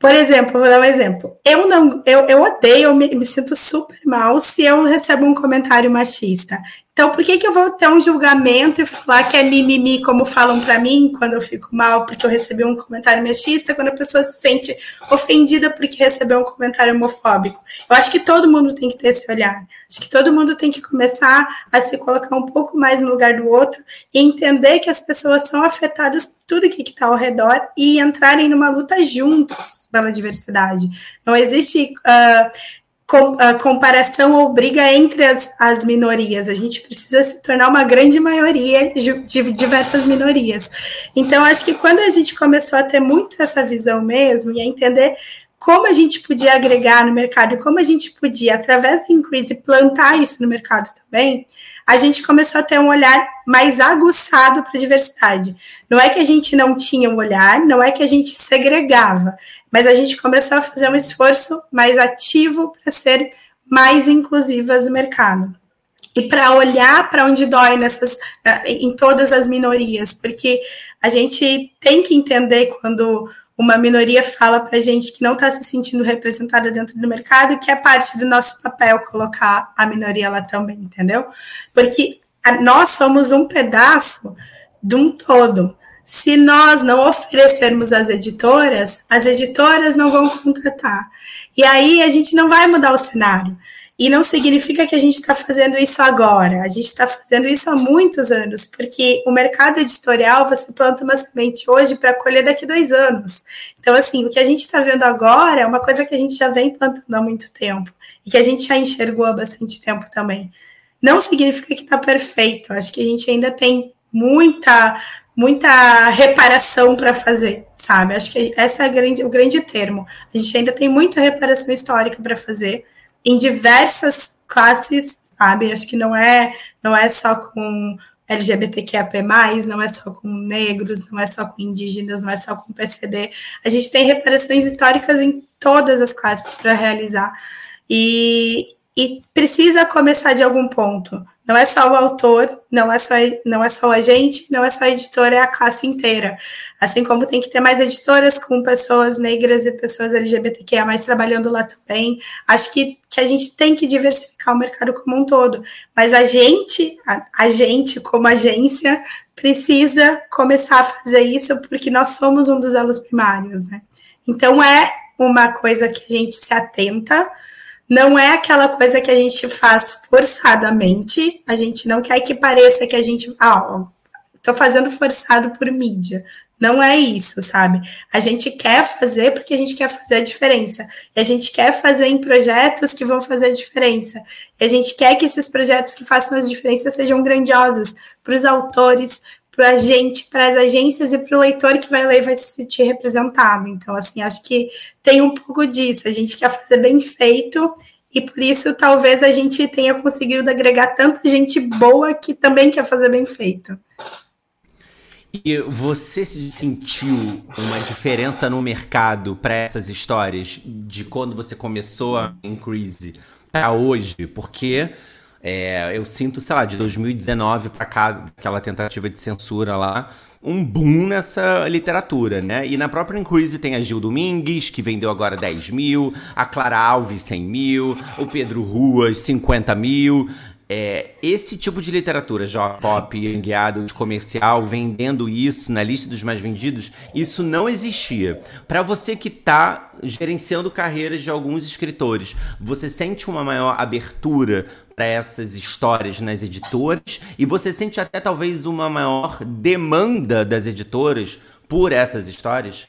Por exemplo, vou dar um exemplo. Eu não, eu, eu odeio, eu me, me, sinto super mal se eu recebo um comentário machista. Então, por que, que eu vou ter um julgamento e falar que é mimimi, como falam para mim, quando eu fico mal porque eu recebi um comentário machista, quando a pessoa se sente ofendida porque recebeu um comentário homofóbico? Eu acho que todo mundo tem que ter esse olhar. Acho que todo mundo tem que começar a se colocar um pouco mais no lugar do outro e entender que as pessoas são afetadas tudo que está ao redor e entrarem numa luta juntos pela diversidade. Não existe. Uh, com, a comparação ou briga entre as, as minorias. A gente precisa se tornar uma grande maioria de diversas minorias. Então, acho que quando a gente começou a ter muito essa visão mesmo e a entender como a gente podia agregar no mercado e como a gente podia, através da Increase, plantar isso no mercado também, a gente começou a ter um olhar mais aguçado para a diversidade. Não é que a gente não tinha um olhar, não é que a gente segregava, mas a gente começou a fazer um esforço mais ativo para ser mais inclusivas no mercado e para olhar para onde dói nessas em todas as minorias, porque a gente tem que entender quando uma minoria fala para a gente que não está se sentindo representada dentro do mercado, que é parte do nosso papel colocar a minoria lá também, entendeu? Porque nós somos um pedaço de um todo. se nós não oferecermos às editoras, as editoras não vão contratar. E aí a gente não vai mudar o cenário. E não significa que a gente está fazendo isso agora, a gente está fazendo isso há muitos anos, porque o mercado editorial você planta uma semente hoje para colher daqui dois anos. Então, assim, o que a gente está vendo agora é uma coisa que a gente já vem plantando há muito tempo e que a gente já enxergou há bastante tempo também. Não significa que está perfeito, acho que a gente ainda tem muita muita reparação para fazer, sabe? Acho que esse é grande, o grande termo. A gente ainda tem muita reparação histórica para fazer em diversas classes, sabe? Acho que não é, não é só com LGBTQIAP+, não é só com negros, não é só com indígenas, não é só com PCD. A gente tem reparações históricas em todas as classes para realizar. E, e precisa começar de algum ponto. Não é só o autor, não é só, não é só o agente, não é só a editora, é a classe inteira. Assim como tem que ter mais editoras com pessoas negras e pessoas LGBTQIA mais trabalhando lá também. Acho que, que a gente tem que diversificar o mercado como um todo. Mas a gente, a, a gente, como agência, precisa começar a fazer isso porque nós somos um dos elos primários, né? Então é uma coisa que a gente se atenta não é aquela coisa que a gente faz forçadamente. A gente não quer que pareça que a gente. Ah, tô fazendo forçado por mídia. Não é isso, sabe? A gente quer fazer porque a gente quer fazer a diferença. E a gente quer fazer em projetos que vão fazer a diferença. E a gente quer que esses projetos que façam as diferenças sejam grandiosos para os autores, para a gente, para as agências e para o leitor que vai ler vai se sentir representado. Então, assim, acho que tem um pouco disso. A gente quer fazer bem feito e por isso talvez a gente tenha conseguido agregar tanta gente boa que também quer fazer bem feito. E você sentiu uma diferença no mercado para essas histórias de quando você começou a Increase para hoje? Porque é, eu sinto, sei lá, de 2019 para cá, aquela tentativa de censura lá, um boom nessa literatura, né? E na própria Increase tem a Gil Domingues, que vendeu agora 10 mil, a Clara Alves 100 mil, o Pedro Ruas 50 mil. É, esse tipo de literatura, J-pop, guiado de comercial, vendendo isso na lista dos mais vendidos, isso não existia. Para você que está gerenciando carreiras de alguns escritores, você sente uma maior abertura para essas histórias nas editoras e você sente até talvez uma maior demanda das editoras por essas histórias?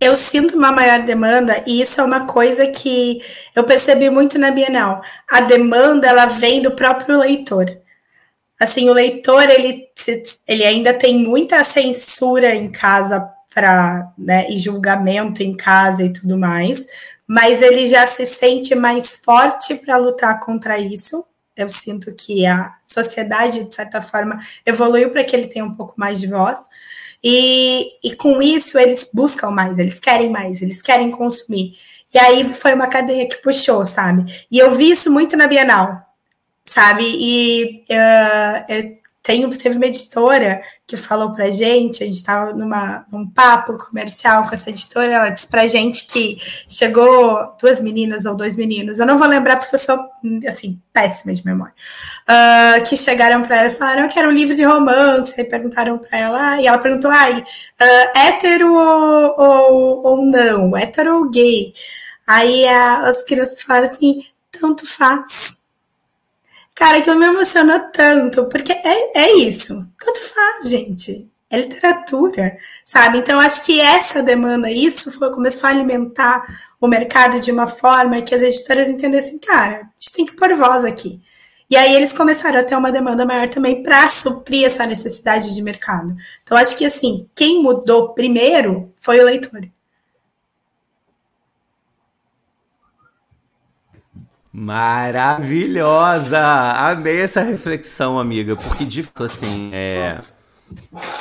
Eu sinto uma maior demanda e isso é uma coisa que eu percebi muito na Bienal. A demanda ela vem do próprio leitor. Assim, o leitor ele, ele ainda tem muita censura em casa para né, e julgamento em casa e tudo mais, mas ele já se sente mais forte para lutar contra isso. Eu sinto que a sociedade, de certa forma, evoluiu para que ele tenha um pouco mais de voz. E, e com isso, eles buscam mais, eles querem mais, eles querem consumir. E aí foi uma cadeia que puxou, sabe? E eu vi isso muito na Bienal, sabe? E uh, tem, teve uma editora que falou pra gente, a gente estava num papo comercial com essa editora, ela disse pra gente que chegou duas meninas ou dois meninos, eu não vou lembrar porque eu sou, assim, péssima de memória, uh, que chegaram para ela e falaram que era um livro de romance, e perguntaram para ela, e ela perguntou, ai, uh, hétero ou, ou, ou não, hétero ou gay? Aí as crianças falaram assim, tanto faz. Cara, aquilo me emocionou tanto, porque é, é isso. Tanto faz, gente. É literatura, sabe? Então, acho que essa demanda, isso foi, começou a alimentar o mercado de uma forma que as editoras entendessem, cara, a gente tem que pôr voz aqui. E aí eles começaram a ter uma demanda maior também para suprir essa necessidade de mercado. Então, acho que assim, quem mudou primeiro foi o leitor. Maravilhosa! Amei essa reflexão, amiga, porque de fato, assim, é.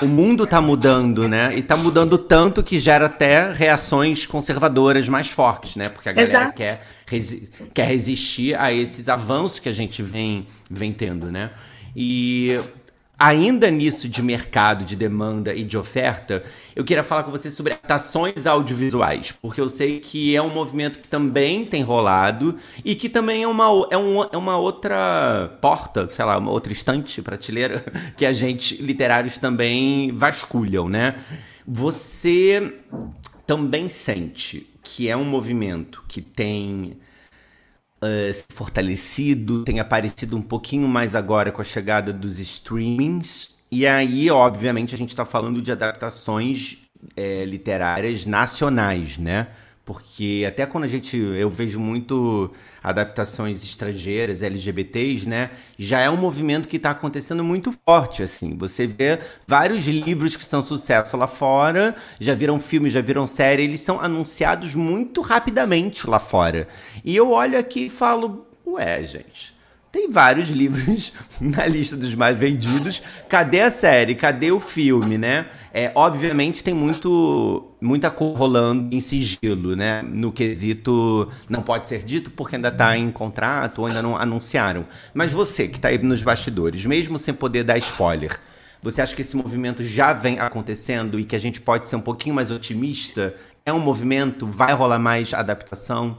O mundo tá mudando, né? E tá mudando tanto que gera até reações conservadoras mais fortes, né? Porque a galera quer, resi quer resistir a esses avanços que a gente vem, vem tendo, né? E ainda nisso de mercado, de demanda e de oferta, eu queria falar com você sobre adaptações audiovisuais, porque eu sei que é um movimento que também tem rolado e que também é uma, é um, é uma outra porta, sei lá, uma outra estante, prateleira, <laughs> que a gente, literários, também vasculham, né? Você também sente que é um movimento que tem se fortalecido, tem aparecido um pouquinho mais agora com a chegada dos streamings. E aí, obviamente, a gente está falando de adaptações é, literárias nacionais, né? Porque até quando a gente. Eu vejo muito adaptações estrangeiras, LGBTs, né? Já é um movimento que está acontecendo muito forte, assim. Você vê vários livros que são sucesso lá fora, já viram filme, já viram série, eles são anunciados muito rapidamente lá fora. E eu olho aqui e falo, ué, gente tem vários livros <laughs> na lista dos mais vendidos. Cadê a série? Cadê o filme, né? É, obviamente tem muito muita cor rolando em sigilo, né? No quesito não pode ser dito porque ainda está em contrato ou ainda não anunciaram. Mas você que está aí nos bastidores, mesmo sem poder dar spoiler, você acha que esse movimento já vem acontecendo e que a gente pode ser um pouquinho mais otimista? É um movimento? Vai rolar mais adaptação?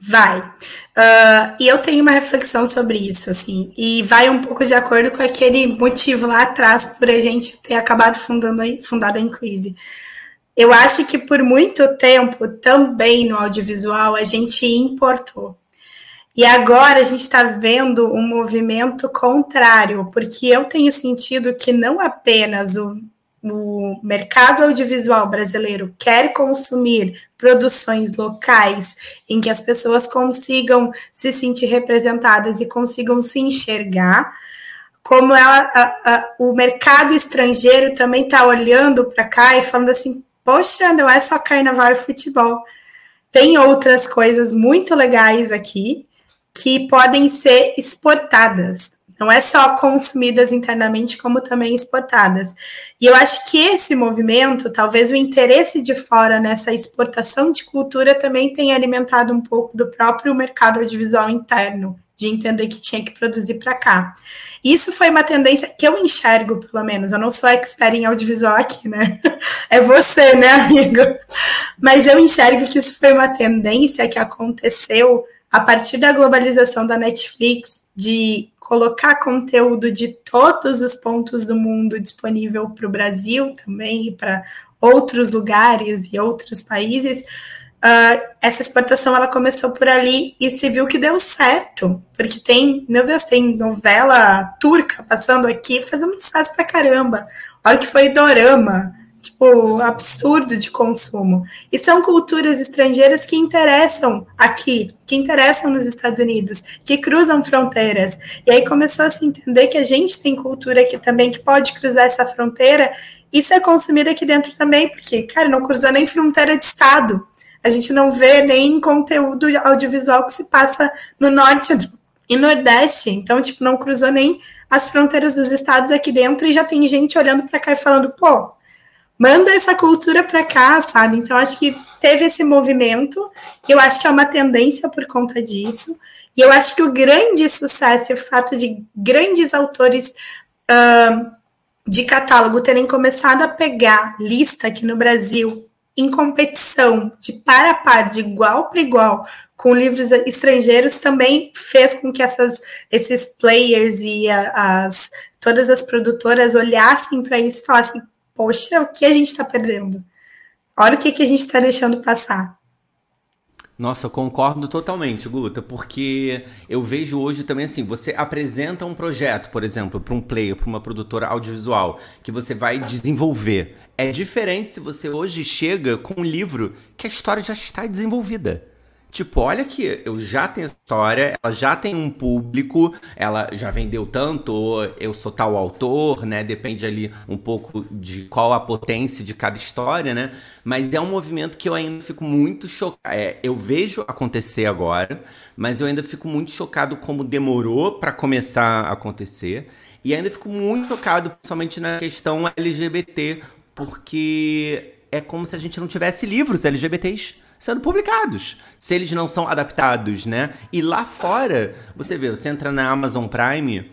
Vai. Uh, e eu tenho uma reflexão sobre isso, assim, e vai um pouco de acordo com aquele motivo lá atrás por a gente ter acabado fundando, fundado a Increase. Eu acho que por muito tempo, também no audiovisual, a gente importou. E agora a gente está vendo um movimento contrário, porque eu tenho sentido que não apenas o o mercado audiovisual brasileiro quer consumir produções locais em que as pessoas consigam se sentir representadas e consigam se enxergar, como ela, a, a, o mercado estrangeiro também está olhando para cá e falando assim: poxa, não é só carnaval e futebol, tem outras coisas muito legais aqui que podem ser exportadas. Não é só consumidas internamente, como também exportadas. E eu acho que esse movimento, talvez o interesse de fora nessa exportação de cultura também tenha alimentado um pouco do próprio mercado audiovisual interno, de entender que tinha que produzir para cá. Isso foi uma tendência que eu enxergo, pelo menos. Eu não sou expert em audiovisual aqui, né? <laughs> É você, né, amigo? Mas eu enxergo que isso foi uma tendência que aconteceu a partir da globalização da Netflix, de colocar conteúdo de todos os pontos do mundo disponível para o Brasil também e para outros lugares e outros países, uh, essa exportação ela começou por ali e se viu que deu certo, porque tem, meu Deus, tem novela turca passando aqui fazendo sucesso pra caramba. Olha que foi Dorama, tipo, absurdo de consumo. E são culturas estrangeiras que interessam aqui, que interessam nos Estados Unidos, que cruzam fronteiras. E aí começou a se entender que a gente tem cultura aqui também que pode cruzar essa fronteira e ser consumida aqui dentro também, porque, cara, não cruzou nem fronteira de estado. A gente não vê nem conteúdo audiovisual que se passa no norte e nordeste. Então, tipo, não cruzou nem as fronteiras dos estados aqui dentro e já tem gente olhando para cá e falando, pô, manda essa cultura para cá, sabe? Então, acho que teve esse movimento, eu acho que é uma tendência por conta disso, e eu acho que o grande sucesso, o fato de grandes autores uh, de catálogo terem começado a pegar lista aqui no Brasil em competição de par a par, de igual para igual, com livros estrangeiros, também fez com que essas, esses players e as, todas as produtoras olhassem para isso e falassem: poxa, o que a gente está perdendo? Olha o que, que a gente está deixando passar. Nossa, concordo totalmente, Guta, porque eu vejo hoje também assim, você apresenta um projeto, por exemplo, para um player, para uma produtora audiovisual, que você vai desenvolver. É diferente se você hoje chega com um livro que a história já está desenvolvida. Tipo, olha aqui, eu já tenho história, ela já tem um público, ela já vendeu tanto, eu sou tal autor, né? Depende ali um pouco de qual a potência de cada história, né? Mas é um movimento que eu ainda fico muito chocado. É, eu vejo acontecer agora, mas eu ainda fico muito chocado como demorou para começar a acontecer. E ainda fico muito chocado, principalmente na questão LGBT, porque é como se a gente não tivesse livros LGBTs sendo publicados, se eles não são adaptados, né? E lá fora, você vê, você entra na Amazon Prime,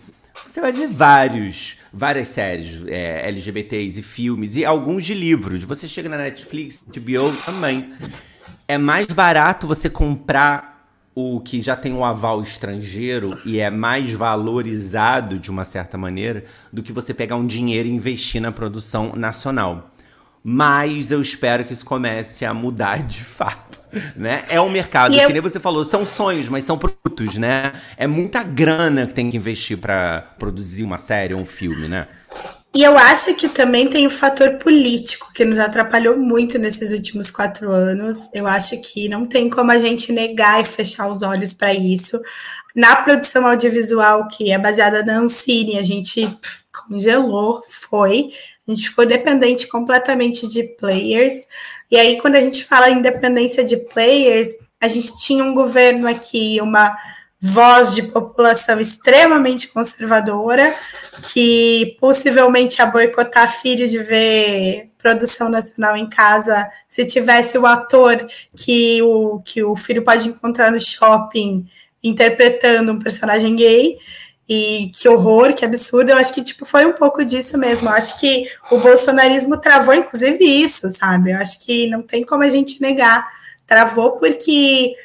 você vai ver vários, várias séries é, LGBTs e filmes e alguns de livros. Você chega na Netflix, HBO também. É mais barato você comprar o que já tem um aval estrangeiro e é mais valorizado de uma certa maneira do que você pegar um dinheiro e investir na produção nacional. Mas eu espero que isso comece a mudar de fato, né? É um mercado, e que eu... nem você falou, são sonhos, mas são produtos, né? É muita grana que tem que investir para produzir uma série ou um filme, né? E eu acho que também tem o fator político que nos atrapalhou muito nesses últimos quatro anos. Eu acho que não tem como a gente negar e fechar os olhos para isso. Na produção audiovisual, que é baseada na Ancine, a gente congelou, foi. A gente ficou dependente completamente de players. E aí, quando a gente fala em dependência de players, a gente tinha um governo aqui, uma voz de população extremamente conservadora, que possivelmente ia boicotar filho de ver produção nacional em casa se tivesse o ator que o, que o filho pode encontrar no shopping interpretando um personagem gay. E que horror, que absurdo. Eu acho que tipo, foi um pouco disso mesmo. Eu acho que o bolsonarismo travou, inclusive, isso, sabe? Eu acho que não tem como a gente negar. Travou porque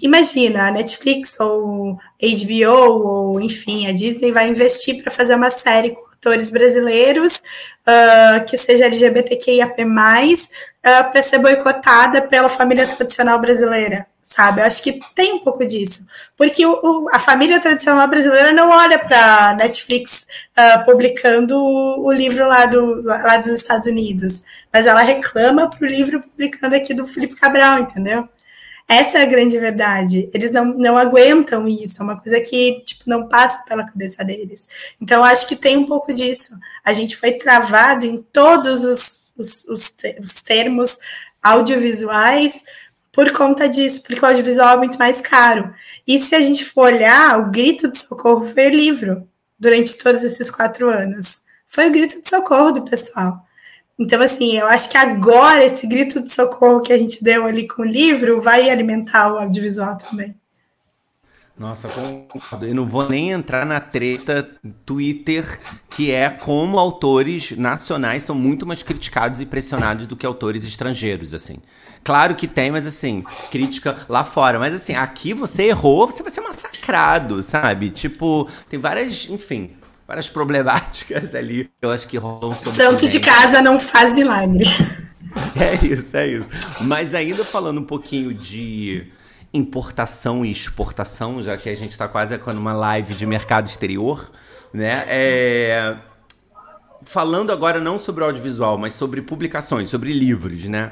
imagina, a Netflix ou HBO ou enfim, a Disney vai investir para fazer uma série com atores brasileiros uh, que seja LGBTQIAP+, uh, para ser boicotada pela família tradicional brasileira, sabe? Eu acho que tem um pouco disso, porque o, o, a família tradicional brasileira não olha para Netflix uh, publicando o, o, livro lá, do, lá dos Estados Unidos, mas ela reclama para o livro publicando aqui do Felipe Cabral, entendeu? Essa é a grande verdade. Eles não, não aguentam isso, é uma coisa que tipo, não passa pela cabeça deles. Então, acho que tem um pouco disso. A gente foi travado em todos os, os, os, os termos audiovisuais por conta disso, porque o audiovisual é muito mais caro. E se a gente for olhar, o grito de socorro foi livro durante todos esses quatro anos. Foi o grito de socorro do pessoal. Então, assim, eu acho que agora esse grito de socorro que a gente deu ali com o livro vai alimentar o audiovisual também. Nossa, concordo. Eu não vou nem entrar na treta Twitter, que é como autores nacionais são muito mais criticados e pressionados do que autores estrangeiros, assim. Claro que tem, mas assim, crítica lá fora. Mas assim, aqui você errou, você vai ser massacrado, sabe? Tipo, tem várias, enfim, várias problemáticas ali. Eu acho que rolam sobre. Santo de casa não faz milagre. É isso, é isso. Mas ainda falando um pouquinho de importação e exportação, já que a gente está quase com uma live de mercado exterior, né? É... Falando agora não sobre audiovisual, mas sobre publicações, sobre livros, né?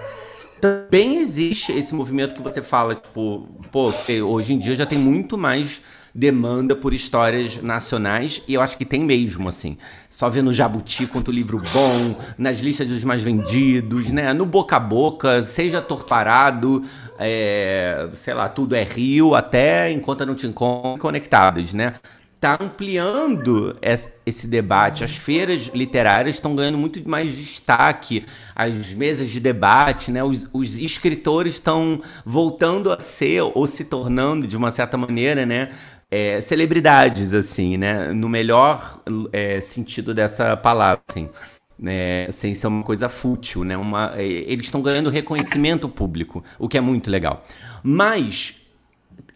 Também existe esse movimento que você fala, tipo, pô, hoje em dia já tem muito mais demanda por histórias nacionais, e eu acho que tem mesmo, assim. Só vendo Jabuti quanto livro bom, nas listas dos mais vendidos, né? No boca a boca, seja torparado, é, sei lá, tudo é Rio, até enquanto não te encontro, conectadas, né? Tá ampliando esse debate. As feiras literárias estão ganhando muito mais destaque. As mesas de debate, né? Os, os escritores estão voltando a ser ou se tornando, de uma certa maneira, né? É, celebridades, assim, né? No melhor é, sentido dessa palavra, assim. Né, sem ser uma coisa fútil, né? Uma, é, eles estão ganhando reconhecimento público, o que é muito legal. Mas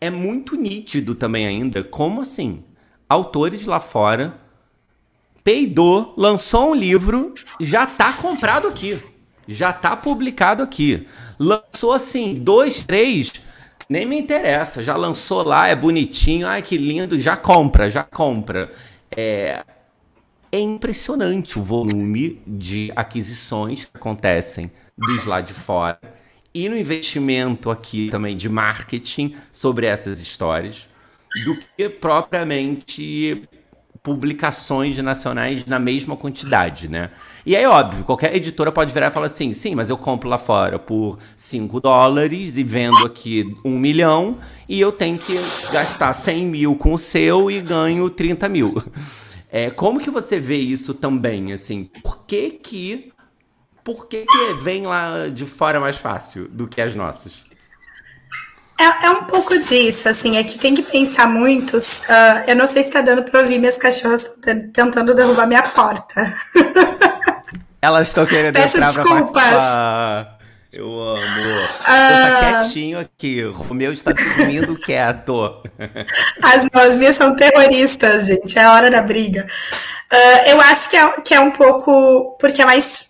é muito nítido também ainda como assim autores lá fora peidou, lançou um livro, já tá comprado aqui, já tá publicado aqui, lançou assim dois, três nem me interessa, já lançou lá, é bonitinho, ai que lindo, já compra, já compra. É, é impressionante o volume de aquisições que acontecem dos lá de fora e no investimento aqui também de marketing sobre essas histórias do que propriamente publicações nacionais na mesma quantidade, né? E aí, óbvio, qualquer editora pode virar e falar assim: sim, mas eu compro lá fora por 5 dólares e vendo aqui um milhão e eu tenho que gastar 100 mil com o seu e ganho 30 mil. É, como que você vê isso também, assim? Por que que, por que que vem lá de fora mais fácil do que as nossas? É, é, um pouco disso, assim, é que tem que pensar muito. Uh, eu não sei se está dando para ouvir minhas cachorras tentando derrubar minha porta. <laughs> Elas estão querendo Peço entrar desculpas. pra Eu amo. Ah. tá quietinho aqui. O Romeu está dormindo <laughs> quieto. As, as minhas são terroristas, gente. É a hora da briga. Uh, eu acho que é, que é um pouco. Porque é mais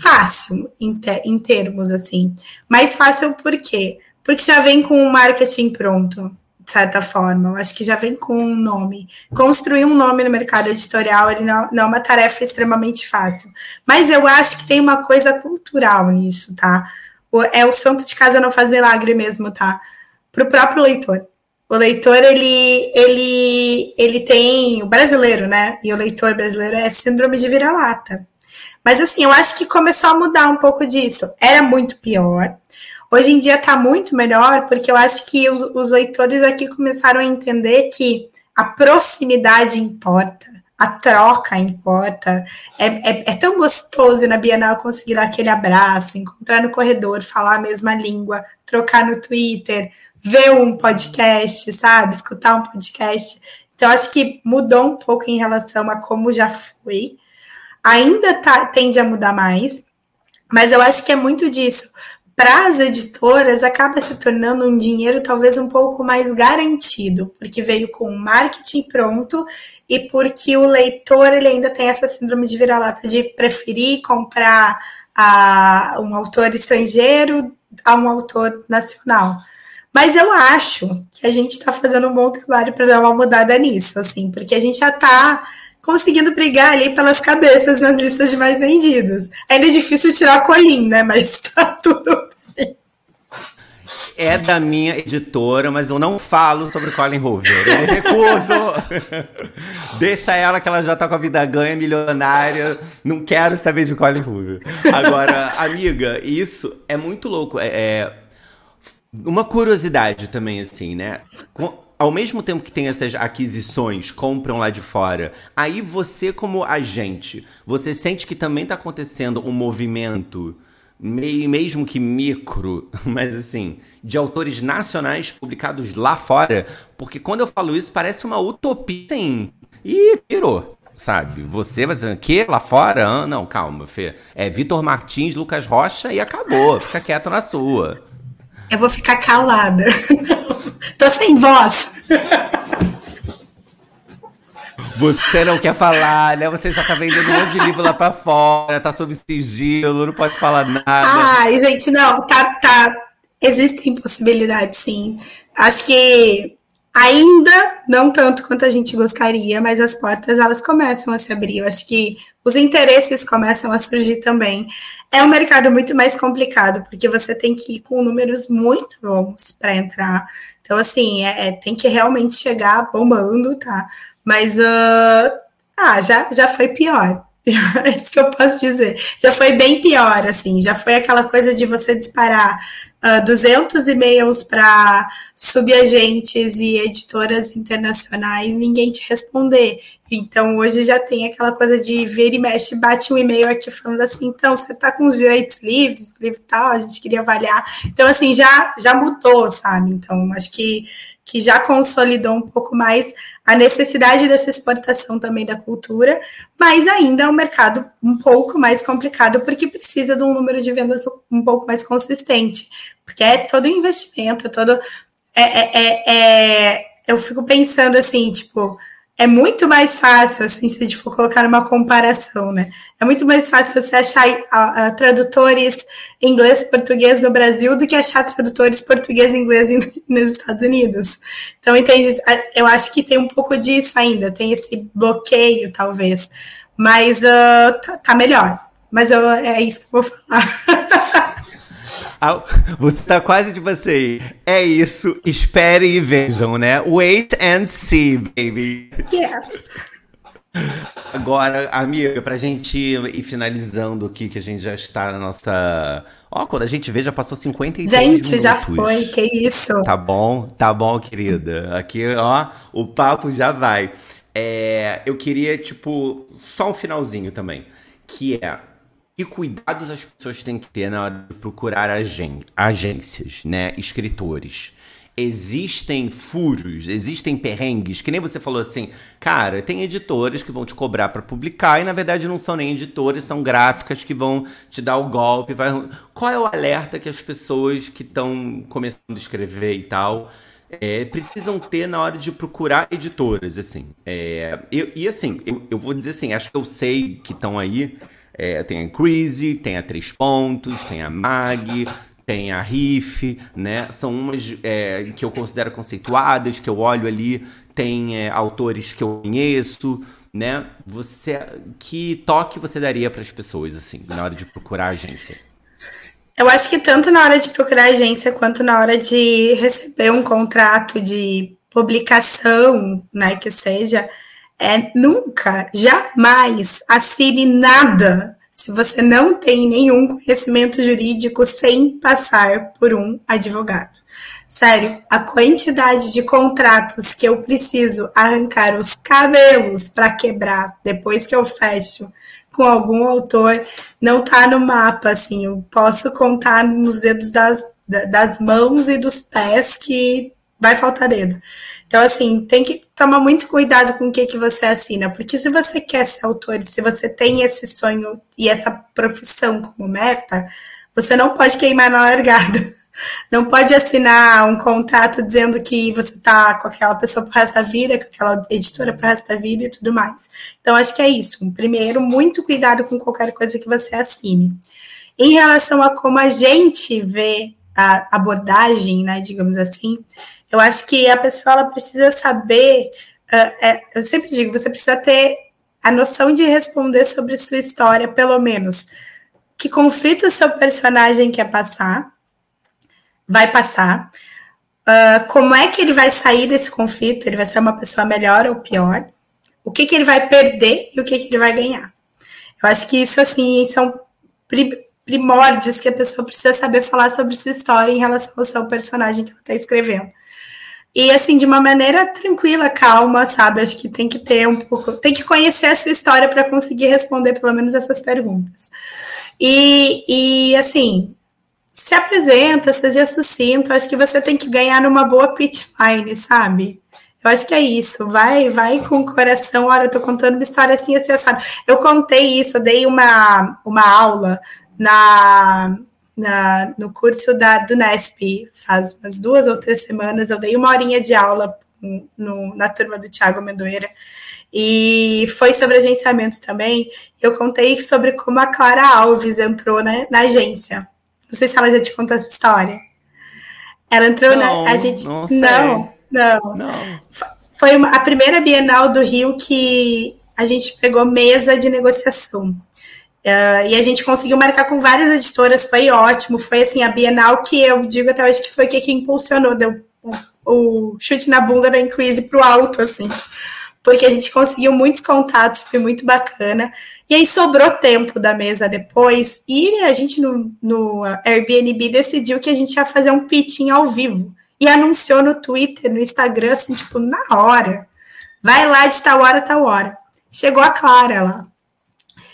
fácil em, te, em termos, assim. Mais fácil por quê? Porque já vem com o marketing pronto, de certa forma. Eu acho que já vem com um nome. Construir um nome no mercado editorial ele não, não é uma tarefa extremamente fácil. Mas eu acho que tem uma coisa cultural nisso, tá? É o santo de casa não faz milagre mesmo, tá? Para o próprio leitor. O leitor, ele, ele, ele tem. O brasileiro, né? E o leitor brasileiro é síndrome de vira-lata. Mas assim, eu acho que começou a mudar um pouco disso. Era muito pior. Hoje em dia está muito melhor, porque eu acho que os, os leitores aqui começaram a entender que a proximidade importa, a troca importa. É, é, é, tão gostoso na Bienal conseguir dar aquele abraço, encontrar no corredor, falar a mesma língua, trocar no Twitter, ver um podcast, sabe? Escutar um podcast. Então, acho que mudou um pouco em relação a como já foi. Ainda tá, tende a mudar mais, mas eu acho que é muito disso para as editoras acaba se tornando um dinheiro talvez um pouco mais garantido, porque veio com o marketing pronto e porque o leitor ele ainda tem essa síndrome de vira-lata de preferir comprar a um autor estrangeiro a um autor nacional. Mas eu acho que a gente está fazendo um bom trabalho para dar uma mudada nisso, assim, porque a gente já está conseguindo brigar ali pelas cabeças nas listas de mais vendidos. Ainda é difícil tirar a colinha, né? Mas <laughs> tá tudo é da minha editora, mas eu não falo sobre Colin Hoover. Eu recuso. Deixa ela que ela já tá com a vida ganha, milionária. Não quero saber de Colin Hoover. Agora, amiga, isso é muito louco. É, é uma curiosidade também, assim, né? Com, ao mesmo tempo que tem essas aquisições, compram lá de fora, aí você, como agente, você sente que também tá acontecendo um movimento meio, mesmo que micro, <laughs> mas assim, de autores nacionais publicados lá fora, porque quando eu falo isso parece uma utopia, sim. E tirou, sabe? Você vai dizer, que lá fora? Ah, não, calma, Fê. É Vitor Martins, Lucas Rocha e acabou. Fica quieto na sua. Eu vou ficar calada. <laughs> Tô sem voz. <laughs> Você não quer falar, né? Você já tá vendendo um monte de livro lá pra fora, tá sob sigilo, não pode falar nada. Ai, gente, não, tá, tá. Existem possibilidades, sim. Acho que ainda não tanto quanto a gente gostaria, mas as portas elas começam a se abrir. Eu acho que os interesses começam a surgir também. É um mercado muito mais complicado, porque você tem que ir com números muito bons para entrar. Então, assim, é, é, tem que realmente chegar bombando, tá? Mas uh, ah, já, já foi pior. <laughs> É isso que eu posso dizer. Já foi bem pior, assim. Já foi aquela coisa de você disparar uh, 200 e-mails para subagentes e editoras internacionais, ninguém te responder. Então, hoje já tem aquela coisa de ver e mexe, bate um e-mail aqui falando assim, então, você está com os direitos livres, livro tal, a gente queria avaliar. Então, assim, já, já mudou, sabe? Então, acho que, que já consolidou um pouco mais a necessidade dessa exportação também da cultura, mas ainda é um mercado um pouco mais complicado, porque precisa de um número de vendas um pouco mais consistente, porque é todo investimento, é todo... é, é, é, é eu fico pensando assim, tipo, é muito mais fácil, assim, se a gente for colocar numa comparação, né? É muito mais fácil você achar uh, uh, tradutores inglês-português no Brasil do que achar tradutores português-inglês <laughs> nos Estados Unidos. Então, entende? Eu acho que tem um pouco disso ainda, tem esse bloqueio, talvez. Mas uh, tá, tá melhor. Mas eu, é isso que eu vou falar. <laughs> Você tá quase tipo assim. É isso, esperem e vejam, né? Wait and see, baby. Yes. Agora, amiga, pra gente ir finalizando aqui, que a gente já está na nossa. Ó, quando a gente vê, já passou 53 gente, minutos. Gente, já foi, que isso. Tá bom, tá bom, querida. Aqui, ó, o papo já vai. É, eu queria, tipo, só um finalzinho também. Que é que cuidados as pessoas têm que ter na hora de procurar agen agências, né? Escritores. existem furos, existem perrengues, que nem você falou assim, cara, tem editores que vão te cobrar para publicar e na verdade não são nem editores, são gráficas que vão te dar o golpe. Vai... Qual é o alerta que as pessoas que estão começando a escrever e tal é, precisam ter na hora de procurar editoras, assim? É, eu, e assim, eu, eu, vou dizer assim, acho que eu sei que estão aí. É, tem a Crazy, tem a Três Pontos, tem a Mag, tem a Riff, né? São umas é, que eu considero conceituadas, que eu olho ali, tem é, autores que eu conheço, né? Você, que toque você daria para as pessoas assim na hora de procurar agência? Eu acho que tanto na hora de procurar agência quanto na hora de receber um contrato de publicação, né, que seja, é nunca, jamais assine nada se você não tem nenhum conhecimento jurídico sem passar por um advogado. Sério, a quantidade de contratos que eu preciso arrancar os cabelos para quebrar depois que eu fecho com algum autor não tá no mapa, assim, eu posso contar nos dedos das, das mãos e dos pés que vai faltar dedo. Então, assim, tem que tomar muito cuidado com o que, que você assina, porque se você quer ser autor, se você tem esse sonho e essa profissão como meta, você não pode queimar na largada. <laughs> Não pode assinar um contrato dizendo que você tá com aquela pessoa pro resto da vida, com aquela editora pro resto da vida e tudo mais. Então, acho que é isso. Primeiro, muito cuidado com qualquer coisa que você assine. Em relação a como a gente vê a abordagem, né, digamos assim, eu acho que a pessoa ela precisa saber. Uh, é, eu sempre digo, você precisa ter a noção de responder sobre sua história, pelo menos. Que conflito o seu personagem quer passar, vai passar. Uh, como é que ele vai sair desse conflito? Ele vai ser uma pessoa melhor ou pior? O que, que ele vai perder e o que, que ele vai ganhar? Eu acho que isso, assim, são primórdios que a pessoa precisa saber falar sobre sua história em relação ao seu personagem que ela está escrevendo. E assim, de uma maneira tranquila, calma, sabe? Acho que tem que ter um pouco, tem que conhecer essa história para conseguir responder pelo menos essas perguntas. E, e assim, se apresenta, seja sucinto, acho que você tem que ganhar numa boa pitchline, sabe? Eu acho que é isso. Vai, vai com o coração. Olha, eu tô contando uma história assim, assim, assado. Eu contei isso, eu dei uma, uma aula na na, no curso da, do Nesp, faz umas duas ou três semanas, eu dei uma horinha de aula no, na turma do Tiago Mendoeira, e foi sobre agenciamento também. Eu contei sobre como a Clara Alves entrou né, na agência. Não sei se ela já te contou essa história. Ela entrou não, na. A gente, não, não, não, não. Foi uma, a primeira Bienal do Rio que a gente pegou mesa de negociação. Uh, e a gente conseguiu marcar com várias editoras, foi ótimo. Foi assim, a Bienal que eu digo até hoje que foi que, que impulsionou, deu o, chute na bunda da Increase pro alto, assim. Porque a gente conseguiu muitos contatos, foi muito bacana. E aí sobrou tempo da mesa depois, e a gente no, no Airbnb decidiu que a gente ia fazer um pitching ao vivo. E anunciou no Twitter, no Instagram, assim, tipo, na hora. Vai lá de tal hora, tal hora. Chegou a Clara lá.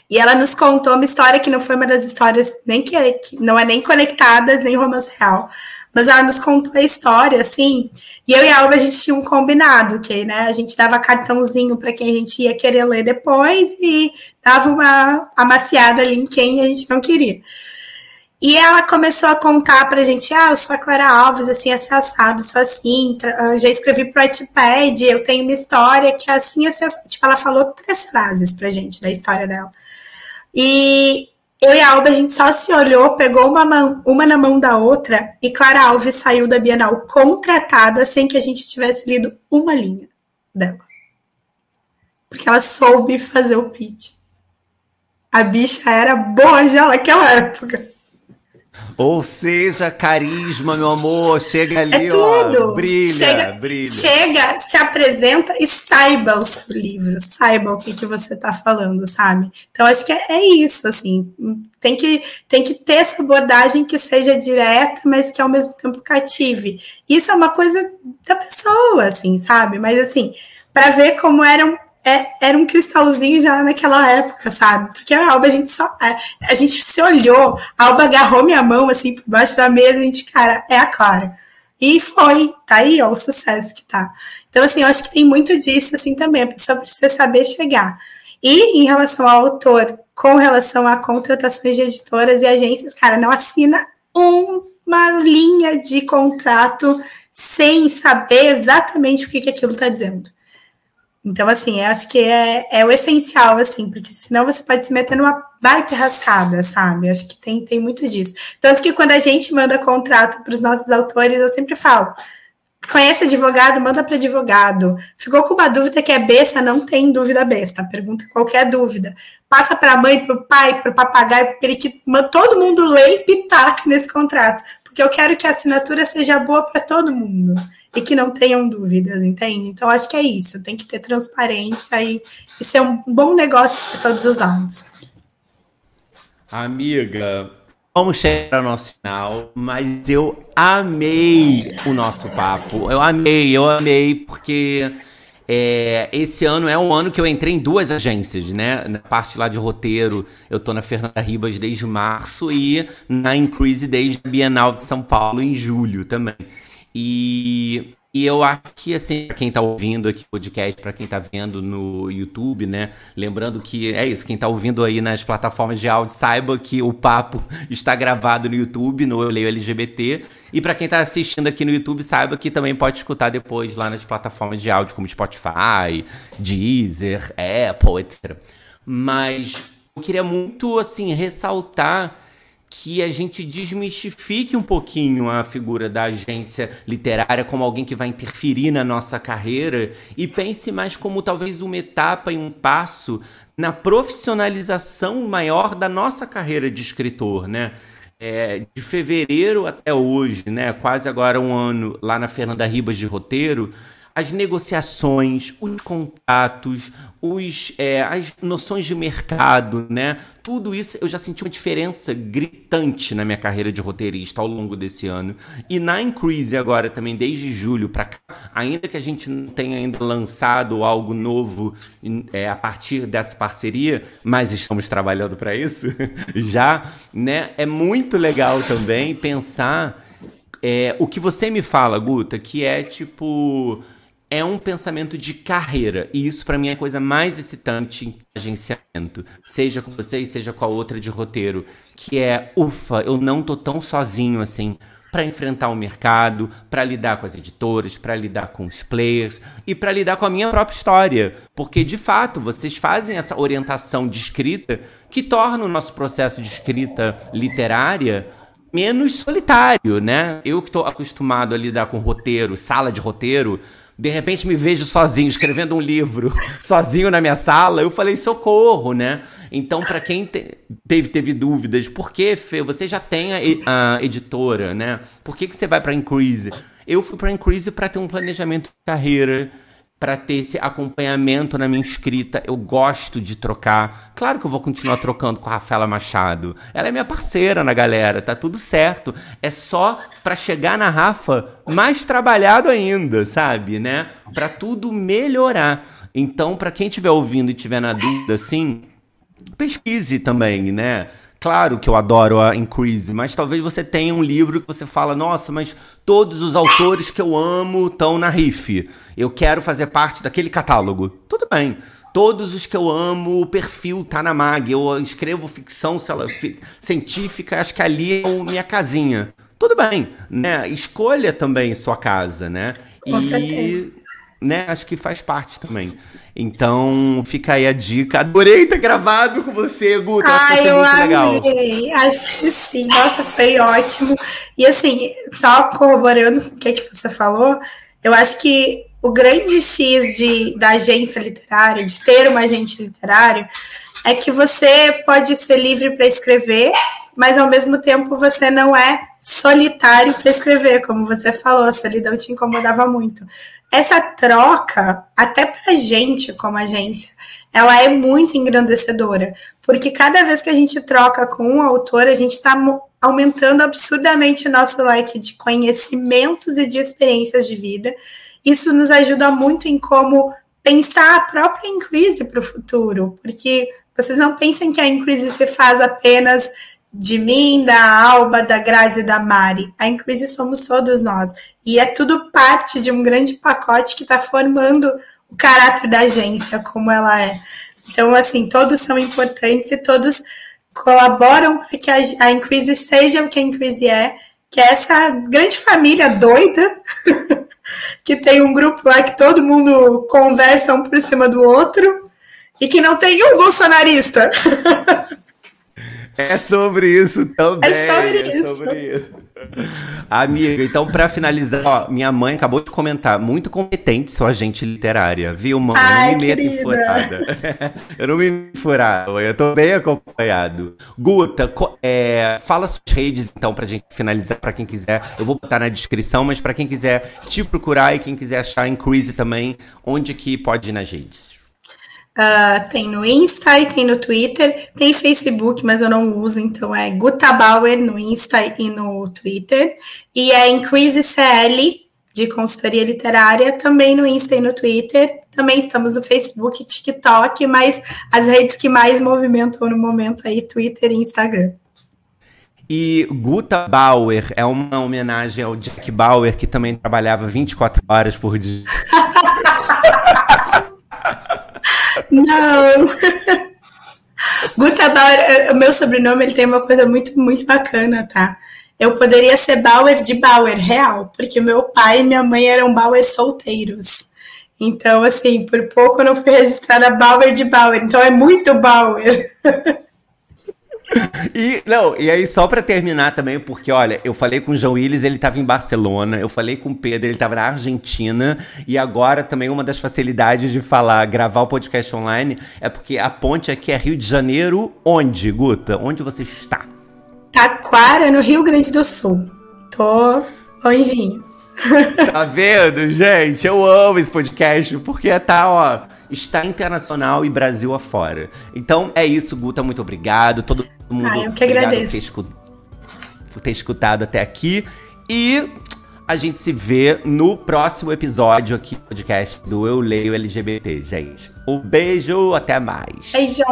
E ela nos contou uma história que não foi uma das histórias nem que, que não é nem conectadas, nem romance real. Mas ela nos contou a história, assim. E eu e a Alba, a gente tinha um combinado, que né, a gente dava cartãozinho para quem a gente ia querer ler depois e dava uma amaciada ali em quem a gente não queria. E ela começou a contar pra gente, ah, eu sou a Clara Alves, assim, assim, assado, sou assim, já escrevi pro Wattpad, eu tenho uma história que é assim, assim, assim, tipo, ela falou três frases pra gente da história dela. E eu e a Alba, a gente só se olhou, pegou uma, mão, uma na mão da outra, e Clara Alves saiu da Bienal contratada sem que a gente tivesse lido uma linha dela. Porque ela soube fazer o pitch. A bicha era boa já naquela época. Ou seja, carisma, meu amor, chega ali, é ó, brilha, chega, brilha. Chega, se apresenta e saiba o seu livro, saiba o que, que você está falando, sabe? Então, acho que é, é, isso, assim, tem que, tem que ter essa abordagem que seja direta, mas que ao mesmo tempo cative. Isso é uma coisa da pessoa, assim, sabe? Mas, assim, para ver como eram é, era um cristalzinho já naquela época, sabe? Porque a Alba, a gente só. A, é, a gente se olhou, a Alba agarrou minha mão assim por baixo da mesa e a gente, cara, é a Clara. E foi, tá aí, ó, o sucesso que tá. Então, assim, eu acho que tem muito disso, assim, também. A pessoa precisa saber chegar. E em relação ao autor, com relação a contratações de editoras e agências, cara, não assina uma linha de contrato sem saber exatamente o que, que aquilo está dizendo. Então, assim, acho que é, é o essencial, assim, porque senão você pode se meter numa baita rascada, sabe? Acho que tem, tem muito disso. Tanto que quando a gente manda contrato para os nossos autores, eu sempre falo: conhece advogado, manda para advogado. Ficou com uma dúvida que é besta, não tem dúvida besta. Pergunta qualquer dúvida. Passa para a mãe, para o pai, para o papagaio, para periquito. Todo mundo lê e pitaca nesse contrato. Porque eu quero que a assinatura seja boa para todo mundo e que não tenham dúvidas, entende? Então, acho que é isso. Tem que ter transparência e, e ser um bom negócio para todos os lados. Amiga, vamos chegar ao nosso final, mas eu amei o nosso papo. Eu amei, eu amei, porque é, esse ano é um ano que eu entrei em duas agências, né? Na parte lá de roteiro, eu tô na Fernanda Ribas desde março e na Increase desde a Bienal de São Paulo em julho também. E, e eu acho que, assim, pra quem tá ouvindo aqui o podcast, para quem tá vendo no YouTube, né? Lembrando que é isso, quem tá ouvindo aí nas plataformas de áudio, saiba que o papo <laughs> está gravado no YouTube, no Eu Leio LGBT. E para quem tá assistindo aqui no YouTube, saiba que também pode escutar depois lá nas plataformas de áudio, como Spotify, Deezer, Apple, etc. Mas eu queria muito, assim, ressaltar que a gente desmistifique um pouquinho a figura da agência literária como alguém que vai interferir na nossa carreira e pense mais como talvez uma etapa e um passo na profissionalização maior da nossa carreira de escritor, né? É, de fevereiro até hoje, né? Quase agora um ano lá na Fernanda Ribas de roteiro, as negociações, os contatos, os, é, as noções de mercado, né? Tudo isso eu já senti uma diferença gritante na minha carreira de roteirista ao longo desse ano. E na Increase agora também, desde julho para cá, ainda que a gente não tenha ainda lançado algo novo é, a partir dessa parceria, mas estamos trabalhando para isso <laughs> já, né? É muito legal também pensar é, o que você me fala, Guta, que é tipo é um pensamento de carreira. E isso, para mim, é a coisa mais excitante em agenciamento. Seja com vocês, seja com a outra de roteiro. Que é, ufa, eu não tô tão sozinho assim para enfrentar o mercado, para lidar com as editoras, para lidar com os players e para lidar com a minha própria história. Porque, de fato, vocês fazem essa orientação de escrita que torna o nosso processo de escrita literária menos solitário, né? Eu que estou acostumado a lidar com roteiro, sala de roteiro, de repente me vejo sozinho, escrevendo um livro, <laughs> sozinho na minha sala, eu falei socorro, né? Então, para quem te, teve, teve dúvidas, por que, Fê, você já tem a, a editora, né? Por que, que você vai para Increase? Eu fui para Increase para ter um planejamento de carreira, para ter esse acompanhamento na minha escrita. Eu gosto de trocar. Claro que eu vou continuar trocando com a Rafaela Machado. Ela é minha parceira na galera, tá tudo certo. É só para chegar na Rafa mais trabalhado ainda, sabe, né? Para tudo melhorar. Então, para quem estiver ouvindo e tiver na dúvida assim, pesquise também, né? Claro que eu adoro a Increase, mas talvez você tenha um livro que você fala, nossa, mas todos os autores que eu amo estão na RIF. Eu quero fazer parte daquele catálogo. Tudo bem. Todos os que eu amo, o perfil tá na MAG. Eu escrevo ficção científica, acho que ali é a minha casinha. Tudo bem, né? Escolha também sua casa, né? Com e certeza né? Acho que faz parte também. Então, fica aí a dica. Adorei ter gravado com você, Guto. Acho Ai, que vai ser muito amei. legal. Acho que sim. Nossa, foi ótimo. E assim, só corroborando com o que, que você falou, eu acho que o grande X de, da agência literária, de ter uma agente literário, é que você pode ser livre para escrever, mas ao mesmo tempo você não é solitário para escrever, como você falou, a solidão te incomodava muito. Essa troca, até para gente como agência, ela é muito engrandecedora, porque cada vez que a gente troca com um autor, a gente está aumentando absurdamente o nosso like de conhecimentos e de experiências de vida. Isso nos ajuda muito em como pensar a própria Increase para o futuro, porque vocês não pensem que a Increase se faz apenas de mim, da Alba, da Grazi e da Mari. A Increase somos todos nós. E é tudo parte de um grande pacote que está formando o caráter da agência, como ela é. Então, assim, todos são importantes e todos colaboram para que a, Increase seja o que a Increase é, que é essa grande família doida, <laughs> que tem um grupo lá que todo mundo conversa um por cima do outro e que não tem um bolsonarista. <laughs> É sobre isso também. É sobre, é isso. sobre isso. Amiga, então para finalizar, ó, minha mãe acabou de comentar, muito competente sua agente literária, viu, mãe? Ai, <laughs> eu não me meto em furada. eu não me furada, eu tô bem acompanhado. Guta, é, fala suas redes então pra gente finalizar, pra quem quiser. Eu vou botar na descrição, mas pra quem quiser te procurar e quem quiser achar em Crazy também, onde que pode ir nas redes? Uh, tem no Insta e tem no Twitter, tem Facebook, mas eu não uso, então é Guta Bauer no Insta e no Twitter. E é Increase CL, de consultoria literária, também no Insta e no Twitter. Também estamos no Facebook, TikTok, mas as redes que mais movimentam no momento aí, Twitter e Instagram. E Guta Bauer é uma homenagem ao Jack Bauer, que também trabalhava 24 horas por dia. <laughs> Não! <laughs> Guta Bauer, é, o meu sobrenome ele tem uma coisa muito, muito bacana, tá? Eu poderia ser Bauer de Bauer, real, porque meu pai e minha mãe eram Bauer solteiros. Então, assim, por pouco eu não fui registrada Bauer de Bauer, então é muito Bauer. <laughs> E, não, e aí, só pra terminar também, porque, olha, eu falei com o João Willis, ele tava em Barcelona, eu falei com o Pedro, ele tava na Argentina, e agora também uma das facilidades de falar, gravar o podcast online, é porque a ponte aqui é Rio de Janeiro, onde, Guta? Onde você está? Taquara, no Rio Grande do Sul. Tô longinho. <laughs> Tá vendo, gente? Eu amo esse podcast, porque tá, ó, está internacional e Brasil afora. Então é isso, Guta, muito obrigado. Todo mundo ah, eu que agradeço. Por ter, escut... por ter escutado até aqui. E a gente se vê no próximo episódio aqui do podcast do Eu Leio LGBT, gente. Um beijo, até mais. Beijo.